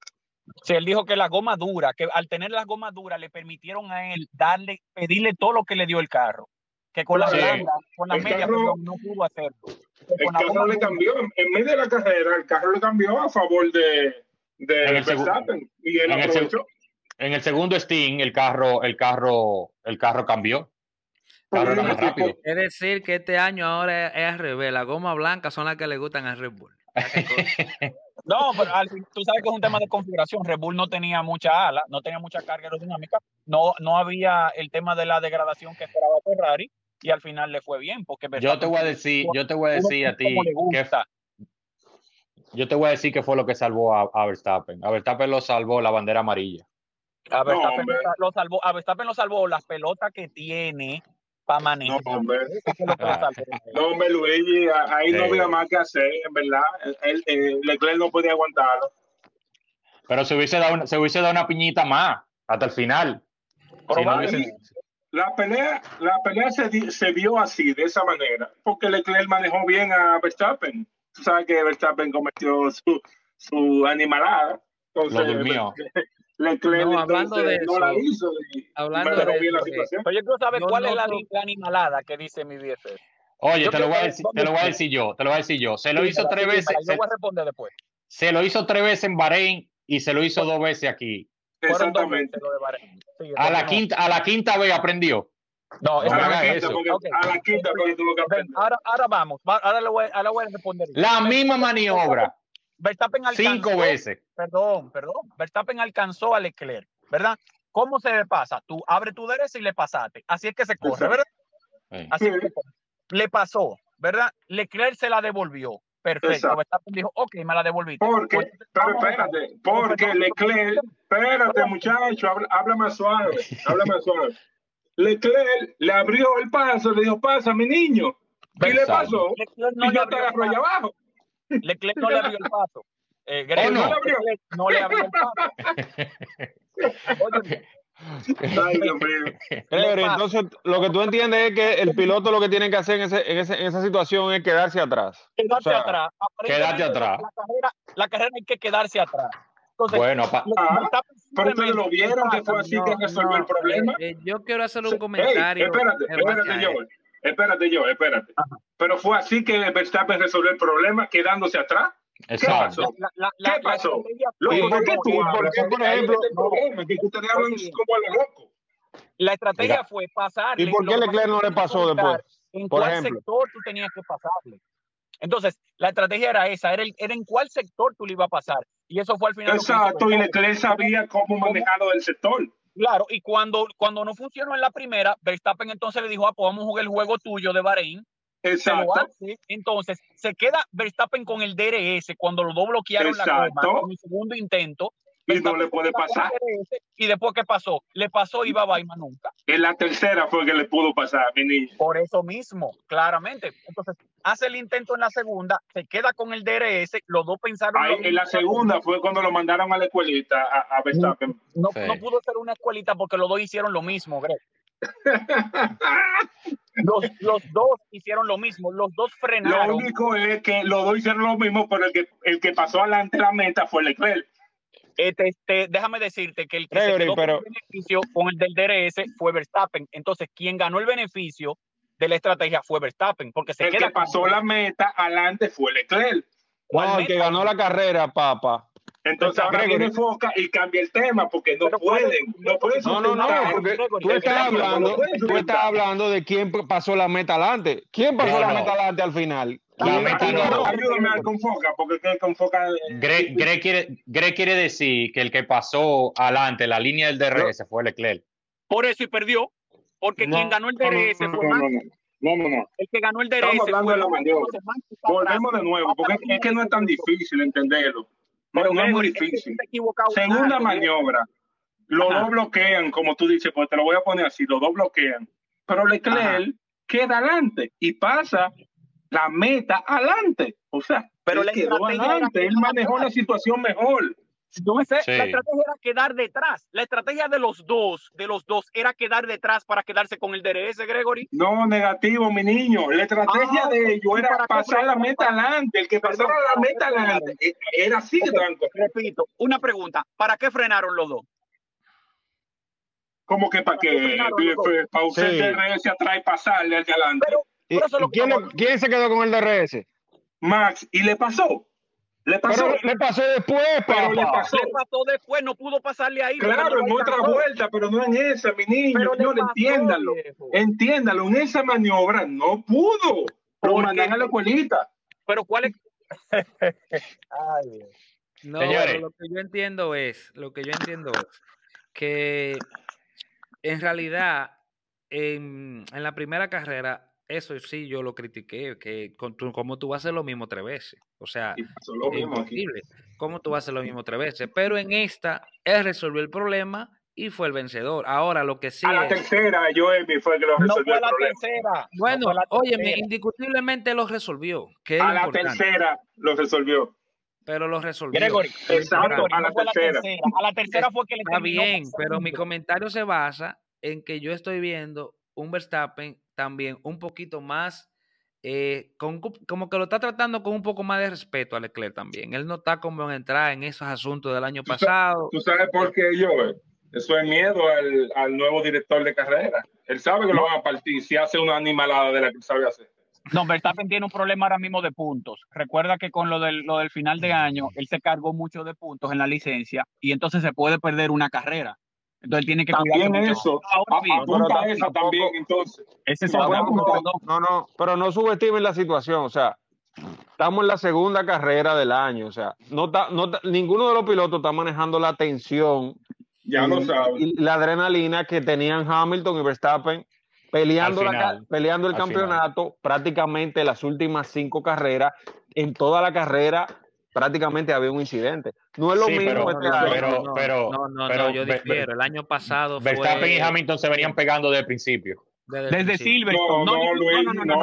Speaker 5: Sí, él dijo que la goma dura, que al tener las gomas duras le permitieron a él darle, pedirle todo lo que le dio el carro que con la con la media no pudo hacerlo.
Speaker 2: El carro le cambió, en medio de la carrera, el carro le cambió a favor de, de
Speaker 3: en Verstappen y él en aprovechó. El, en el segundo Steam, el carro, el carro, el carro cambió.
Speaker 1: Es decir, que este año ahora es al revés. Las gomas blancas son las que le gustan a Red Bull. [LAUGHS]
Speaker 5: no, pero tú sabes que es un tema de configuración. Red Bull no tenía mucha ala, no tenía mucha carga aerodinámica, no, no había el tema de la degradación que esperaba Ferrari y al final le fue bien. Porque
Speaker 3: yo te voy a decir, yo te voy a decir a ti que yo te voy a decir que fue lo que salvó a, Verstappen. A Verstappen lo salvó la bandera amarilla.
Speaker 5: A Verstappen, lo salvó, a Verstappen lo salvó las pelotas que tiene para manejar.
Speaker 2: No, hombre. no, hombre, Luigi, ahí no había más que hacer, en verdad. El, el, Leclerc no podía aguantarlo.
Speaker 3: Pero se hubiese dado una, se hubiese dado una piñita más hasta el final.
Speaker 2: Si no hubiese, la pelea, la pelea se, se vio así, de esa manera, porque Leclerc manejó bien a Verstappen. Tú sabes que Verstappen cometió su, su animalada. Entonces,
Speaker 3: Lo durmió. [LAUGHS]
Speaker 2: Leclerc no, hablando de eso, no la hizo
Speaker 5: hablando de bien la situación. Oye, ¿tú sabes cuál es la, la, animalada que dice mi viejo?
Speaker 3: Oye, te lo, voy a decir, te lo voy a decir yo, te lo voy a decir yo. Se lo hizo tres veces.
Speaker 5: Yo voy a responder después.
Speaker 3: Se lo hizo tres veces en Bahrein y se lo hizo dos veces aquí.
Speaker 2: Exactamente.
Speaker 3: a, la quinta, a la quinta vez aprendió.
Speaker 5: No, es
Speaker 2: a, la quinta, eso. Porque, okay. a la quinta porque tuvo que aprender.
Speaker 5: Ahora, ahora vamos, ahora le voy, ahora voy a responder.
Speaker 3: La misma maniobra.
Speaker 5: Verstappen alcanzó,
Speaker 3: Cinco veces.
Speaker 5: Perdón, perdón. Verstappen alcanzó a Leclerc, ¿verdad? ¿Cómo se le pasa? Tú abres tu derecha y le pasaste. Así es que se corre, ¿verdad? Sí. Así es que le pasó, ¿verdad? Leclerc se la devolvió. Perfecto. Verstappen dijo, ok, me la devolví.
Speaker 2: Porque, pues, pero espérate, porque Leclerc, espérate muchacho, habla, habla más suave, habla más suave. Leclerc le abrió el paso, le dijo, pasa mi niño. ¿Qué le pasó?
Speaker 5: no
Speaker 2: y yo te agarro allá abajo.
Speaker 5: Leclerc no le abrió el paso. Eh, Greg,
Speaker 3: no?
Speaker 5: No, le abrió, no le abrió el paso. Oye,
Speaker 2: Ay, Dios mío.
Speaker 4: Pero, entonces, lo que tú entiendes es que el piloto lo que tiene que hacer en, ese, en, ese, en esa situación es quedarse atrás.
Speaker 5: Quedarse
Speaker 4: o sea,
Speaker 5: atrás.
Speaker 3: Quedarte atrás.
Speaker 5: La carrera, la carrera hay que quedarse atrás. Entonces,
Speaker 3: bueno, pa
Speaker 2: ah, pero ustedes lo vieron que fue así no, que resolvió no, el problema.
Speaker 1: Eh, yo quiero hacer un comentario.
Speaker 2: Hey, espérate, espérate, yo. Espérate, yo, espérate. Ajá. Pero fue así que Verstappen resolvió el problema quedándose atrás.
Speaker 3: Exacto.
Speaker 2: ¿Qué pasó? La, la, ¿Qué pasó? Loco, ¿por qué tú? ¿Por qué, por ejemplo, problema, que ustedes hablan como a lo loco?
Speaker 5: La estrategia Mira. fue pasarle.
Speaker 4: ¿Y por qué Leclerc no le pasó después?
Speaker 5: ¿En
Speaker 4: por
Speaker 5: cuál
Speaker 4: ejemplo?
Speaker 5: sector tú tenías que pasarle? Entonces, la estrategia era esa, era, el, era en cuál sector tú le ibas a pasar. Y eso fue al final.
Speaker 2: Exacto, y Leclerc sabía cómo manejarlo del sector.
Speaker 5: Claro, y cuando, cuando no funcionó en la primera, Verstappen entonces le dijo, ah, pues vamos a jugar el juego tuyo de Bahrein.
Speaker 2: Exacto.
Speaker 5: Hace, entonces, se queda Verstappen con el DRS cuando los dos bloquearon
Speaker 2: Exacto.
Speaker 5: la goma en el segundo intento.
Speaker 2: Y no le puede pasar.
Speaker 5: Y después, ¿qué pasó? Le pasó y va a más nunca.
Speaker 2: En la tercera fue que le pudo pasar, mi niño.
Speaker 5: Por eso mismo, claramente. Entonces, hace el intento en la segunda, se queda con el DRS, los dos pensaron.
Speaker 2: en la segunda fue cuando lo mandaron a la escuelita a, a Verstappen.
Speaker 5: No, no, pudo ser una escuelita porque los dos hicieron lo mismo, Greg. [LAUGHS] los, los, dos hicieron lo mismo, los dos frenaron.
Speaker 2: Lo único es que los dos hicieron lo mismo, pero el que, el que pasó adelante la meta fue Leclerc.
Speaker 5: Este, este, déjame decirte que el que se quedó con el beneficio con el del DRS fue Verstappen. Entonces, quien ganó el beneficio de la estrategia fue Verstappen, porque se
Speaker 2: el que pasó la meta adelante fue Leclerc.
Speaker 4: No, el que ganó la carrera, papá.
Speaker 2: Entonces ahora viene enfoca y cambia el tema porque no pueden, no pueden.
Speaker 4: No, no, no, porque tú estás hablando, tú estás hablando de quién pasó la meta adelante. ¿Quién pasó la meta adelante al final?
Speaker 2: La meta no. Ayúdame al Confoca, porque que Confoca.
Speaker 3: Greg, Greg, quiere, Greg quiere decir que el que pasó adelante la línea del DRS fue Leclerc.
Speaker 5: Por eso y perdió, porque quien ganó el DRS fue Max.
Speaker 2: No, no, no.
Speaker 5: El que ganó el DRS.
Speaker 2: Estamos hablando de la maniobra. Volvemos de nuevo, porque es que no es tan difícil entenderlo. Pero no es muy difícil. Segunda maniobra. Los dos bloquean, como tú dices, pues te lo voy a poner así, los dos bloquean. Pero Leclerc queda adelante y pasa la meta adelante. O sea, pero él quedó adelante, él manejó la situación mejor.
Speaker 5: La estrategia era quedar detrás. La estrategia de los dos, de los dos, era quedar detrás para quedarse con el DRS, Gregory.
Speaker 2: No, negativo, mi niño. La estrategia ah, de ellos era pasar la meta adelante. El que pasara la meta adelante eh, era así, Franco.
Speaker 5: Repito, una pregunta. ¿Para qué frenaron los dos?
Speaker 2: ¿Cómo que para qué? Para usar el DRS atrás y pasarle hacia adelante.
Speaker 4: ¿Quién se quedó con el DRS?
Speaker 2: Max, ¿y le pasó? Le pasó.
Speaker 4: le pasó después,
Speaker 2: pero le pasó.
Speaker 5: le pasó. después, no pudo pasarle ahí.
Speaker 2: Claro, en otra vuelta, pero no en esa, mi niño. no, entiéndalo. Entiéndalo, en esa maniobra no pudo. Pero maneja la cuelita.
Speaker 5: Pero ¿cuál es? [LAUGHS]
Speaker 1: Ay, no, lo que yo entiendo es, lo que yo entiendo es que en realidad en, en la primera carrera eso sí yo lo critiqué, que con como tú vas a hacer lo mismo tres veces. O sea, es imposible. ¿Cómo tú vas a hacer lo mismo tres veces? Pero en esta, él resolvió el problema y fue el vencedor. Ahora, lo que sí.
Speaker 2: A la tercera, Joemi fue que lo resolvió. No fue
Speaker 5: a la tercera.
Speaker 1: Bueno, oye, indiscutiblemente lo resolvió. Que
Speaker 2: a la tercera lo resolvió.
Speaker 1: Pero lo resolvió.
Speaker 5: Gregory,
Speaker 2: exacto, a la tercera.
Speaker 5: A la tercera fue que le
Speaker 1: Está bien, pero mi comentario se basa en que yo estoy viendo un Verstappen también un poquito más, eh, como que lo está tratando con un poco más de respeto a Leclerc también. Él no está como en entrar en esos asuntos del año pasado.
Speaker 2: ¿Tú sabes por qué yo? Eso es miedo al, al, nuevo director de carrera. Él sabe que lo van a partir si hace una animalada de la que sabe hacer.
Speaker 5: No, Verstappen tiene un problema ahora mismo de puntos. Recuerda que con lo del, lo del final de año, él se cargó mucho de puntos en la licencia y entonces se puede perder una carrera. Entonces tiene que
Speaker 2: también eso. Apunta esa también, entonces. Ese es
Speaker 4: no, no, no, pero no subestimen la situación. O sea, estamos en la segunda carrera del año. O sea, no, no ninguno de los pilotos está manejando la tensión
Speaker 2: ya y,
Speaker 4: y la adrenalina que tenían Hamilton y Verstappen peleando, la, peleando el campeonato prácticamente las últimas cinco carreras. En toda la carrera prácticamente había un incidente. No es lo mismo
Speaker 3: pero,
Speaker 4: este
Speaker 3: año. Pero,
Speaker 1: no, no, no, yo difiero. El año pasado
Speaker 3: Verstappen y Hamilton se venían pegando desde el principio.
Speaker 5: Desde, Silverstone. No, no, no, no, no, no,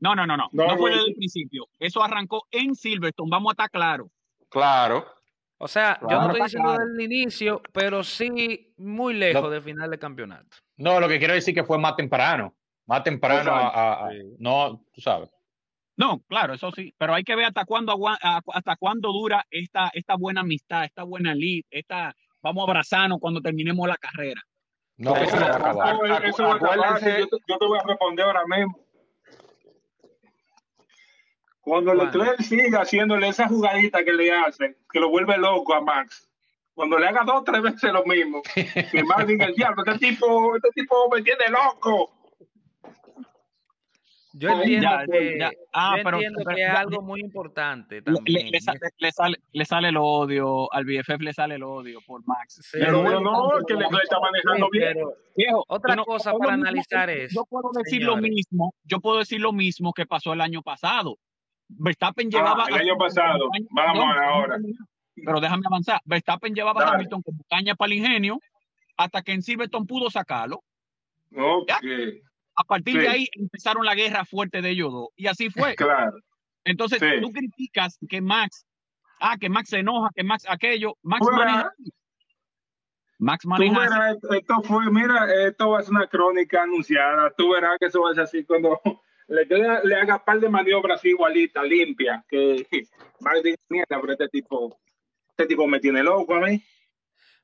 Speaker 5: no, no, no, no, no, fue desde el principio. Eso arrancó en Silverstone, vamos a estar claros.
Speaker 4: Claro.
Speaker 1: O sea, yo no estoy diciendo desde el inicio, pero sí muy lejos del final del campeonato.
Speaker 3: No, lo que quiero decir que fue más temprano. Más temprano a, no, tú sabes.
Speaker 5: No, claro, eso sí, pero hay que ver hasta cuándo hasta cuándo dura esta, esta buena amistad, esta buena lead, esta vamos a abrazarnos cuando terminemos la carrera.
Speaker 2: No, eso, no, eso, yo, yo, te voy a responder ahora mismo. Cuando bueno. Leclerc siga haciéndole esa jugadita que le hacen, que lo vuelve loco a Max, cuando le haga dos o tres veces lo mismo, que Max diga el diablo, este tipo, este tipo me tiene loco
Speaker 1: yo entiendo, que, ah, yo entiendo que es algo muy importante también.
Speaker 5: Le, sale, le, sale, le, sale, el odio, al BFF le sale el odio por Max.
Speaker 2: Sí, pero no, no, que le está manejando bien.
Speaker 1: Viejo, otra no, cosa para analizar
Speaker 5: es. Yo puedo decir señores. lo mismo, yo puedo decir lo mismo que pasó el año pasado. Verstappen llevaba.
Speaker 2: Ah, el año pasado, vamos ahora.
Speaker 5: pero déjame avanzar. Verstappen llevaba a Hamilton como caña para el ingenio hasta que en Silverstone pudo sacarlo.
Speaker 2: Okay.
Speaker 5: A partir de ahí empezaron la guerra fuerte de ellos dos. Y así fue.
Speaker 2: Claro.
Speaker 5: Entonces tú criticas que Max, ah, que Max se enoja, que Max aquello, Max maneja. Max maneja.
Speaker 2: esto fue, mira, esto va a ser una crónica anunciada. Tú verás que eso va a ser así cuando [LAUGHS] le, le haga par de maniobras igualitas, limpias, que [LAUGHS] Max dice, mierda, pero este tipo, este tipo me tiene loco a mí.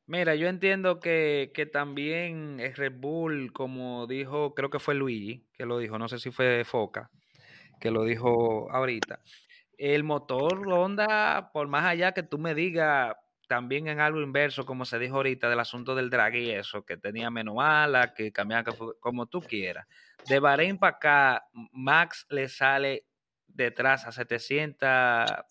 Speaker 1: Mira, yo entiendo que, que también es Red Bull, como dijo, creo que fue Luigi, que lo dijo, no sé si fue Foca, que lo dijo ahorita. El motor Honda, por más allá que tú me digas, también en algo inverso, como se dijo ahorita, del asunto del drag y eso, que tenía menos ala, que cambiaba, como tú quieras. De Bahrein para acá, Max le sale detrás a 700, a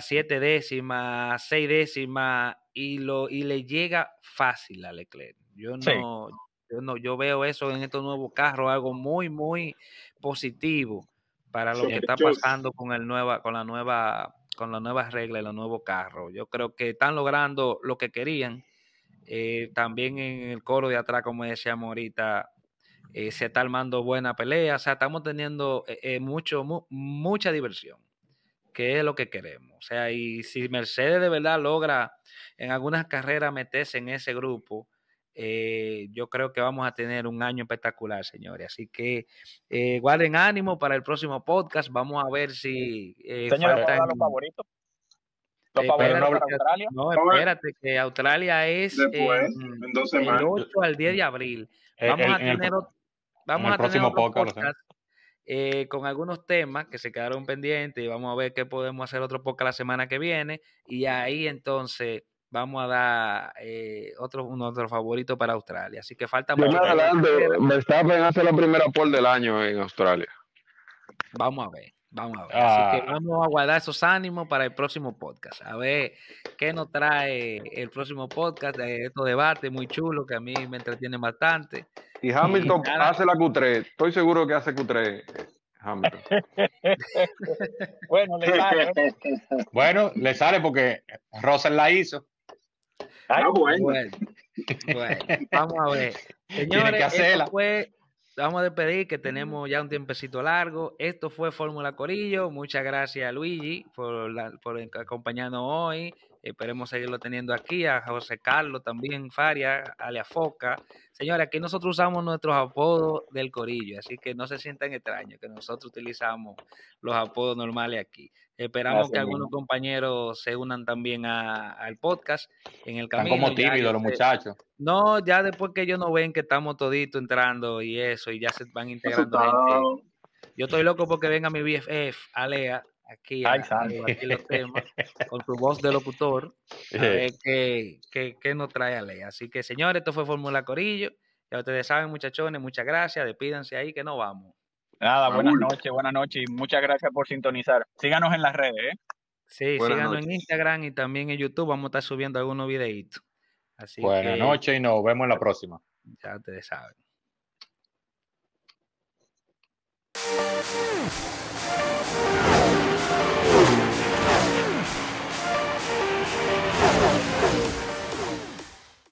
Speaker 1: 7 décimas, 6 décimas, y, lo, y le llega fácil a Leclerc. Yo no, yo no, yo veo eso en estos nuevos carros, algo muy, muy positivo para lo que está pasando con el nueva, con la nueva, con las nuevas reglas y los nuevos carros. Yo creo que están logrando lo que querían. Eh, también en el coro de atrás, como decíamos ahorita, eh, se está armando buena pelea. O sea, estamos teniendo eh, mucho, mucha diversión, que es lo que queremos. O sea, y si Mercedes de verdad logra en algunas carreras meterse en ese grupo, eh, yo creo que vamos a tener un año espectacular, señores. Así que eh, guarden ánimo para el próximo podcast. Vamos a ver si.
Speaker 5: Eh, señores, faltan... los favoritos? ¿Los
Speaker 1: eh, favoritos para Australia? No, espérate, que Australia es
Speaker 2: Después,
Speaker 1: en, dos semanas. el 8 al 10 de abril. Vamos a tener, vamos a tener podcast, eh, con algunos temas que se quedaron pendientes y vamos a ver qué podemos hacer otro podcast la semana que viene. Y ahí entonces vamos a dar eh, otro, un otro favorito para Australia. Así que falta
Speaker 4: mucho. Más adelante, Verstappen hace la primera pole del año en Australia.
Speaker 1: Vamos a ver, vamos a ver. Así que ah. vamos a guardar esos ánimos para el próximo podcast. A ver qué nos trae el próximo podcast de estos debates muy chulos que a mí me entretiene bastante.
Speaker 4: Y Hamilton hace la Q3. Estoy seguro que hace Q3. Hamilton. [LAUGHS]
Speaker 5: bueno, le sale. [LAUGHS]
Speaker 3: bueno, le sale porque Russell la hizo.
Speaker 2: Ah, bueno.
Speaker 1: bueno. vamos a ver. Señores, que fue, vamos a despedir que tenemos ya un tiempecito largo. Esto fue Fórmula Corillo. Muchas gracias, Luigi, por, por acompañarnos hoy. Esperemos seguirlo teniendo aquí, a José Carlos también, Faria, Alia Foca. Señores, aquí nosotros usamos nuestros apodos del corillo, así que no se sientan extraños que nosotros utilizamos los apodos normales aquí. Esperamos que algunos compañeros se unan también al podcast en el camino.
Speaker 3: Están como tímidos los muchachos.
Speaker 1: No, ya después que ellos nos ven que estamos toditos entrando y eso, y ya se van [LAUGHS] integrando gente. Yo estoy loco porque venga mi BFF, Alea, aquí, Ay, aquí los temas, [LAUGHS] con su voz de locutor, a ver qué, nos trae a ley. Así que, señores, esto fue Fórmula Corillo. Ya ustedes saben, muchachones, muchas gracias. Despídanse ahí que nos vamos.
Speaker 5: Nada, buenas noches, buenas noches y muchas gracias por sintonizar. Síganos en las redes, ¿eh?
Speaker 1: Sí, síganos en Instagram y también en YouTube. Vamos a estar subiendo algunos videitos.
Speaker 3: Así buenas noches y nos vemos en la próxima.
Speaker 1: Ya ustedes saben.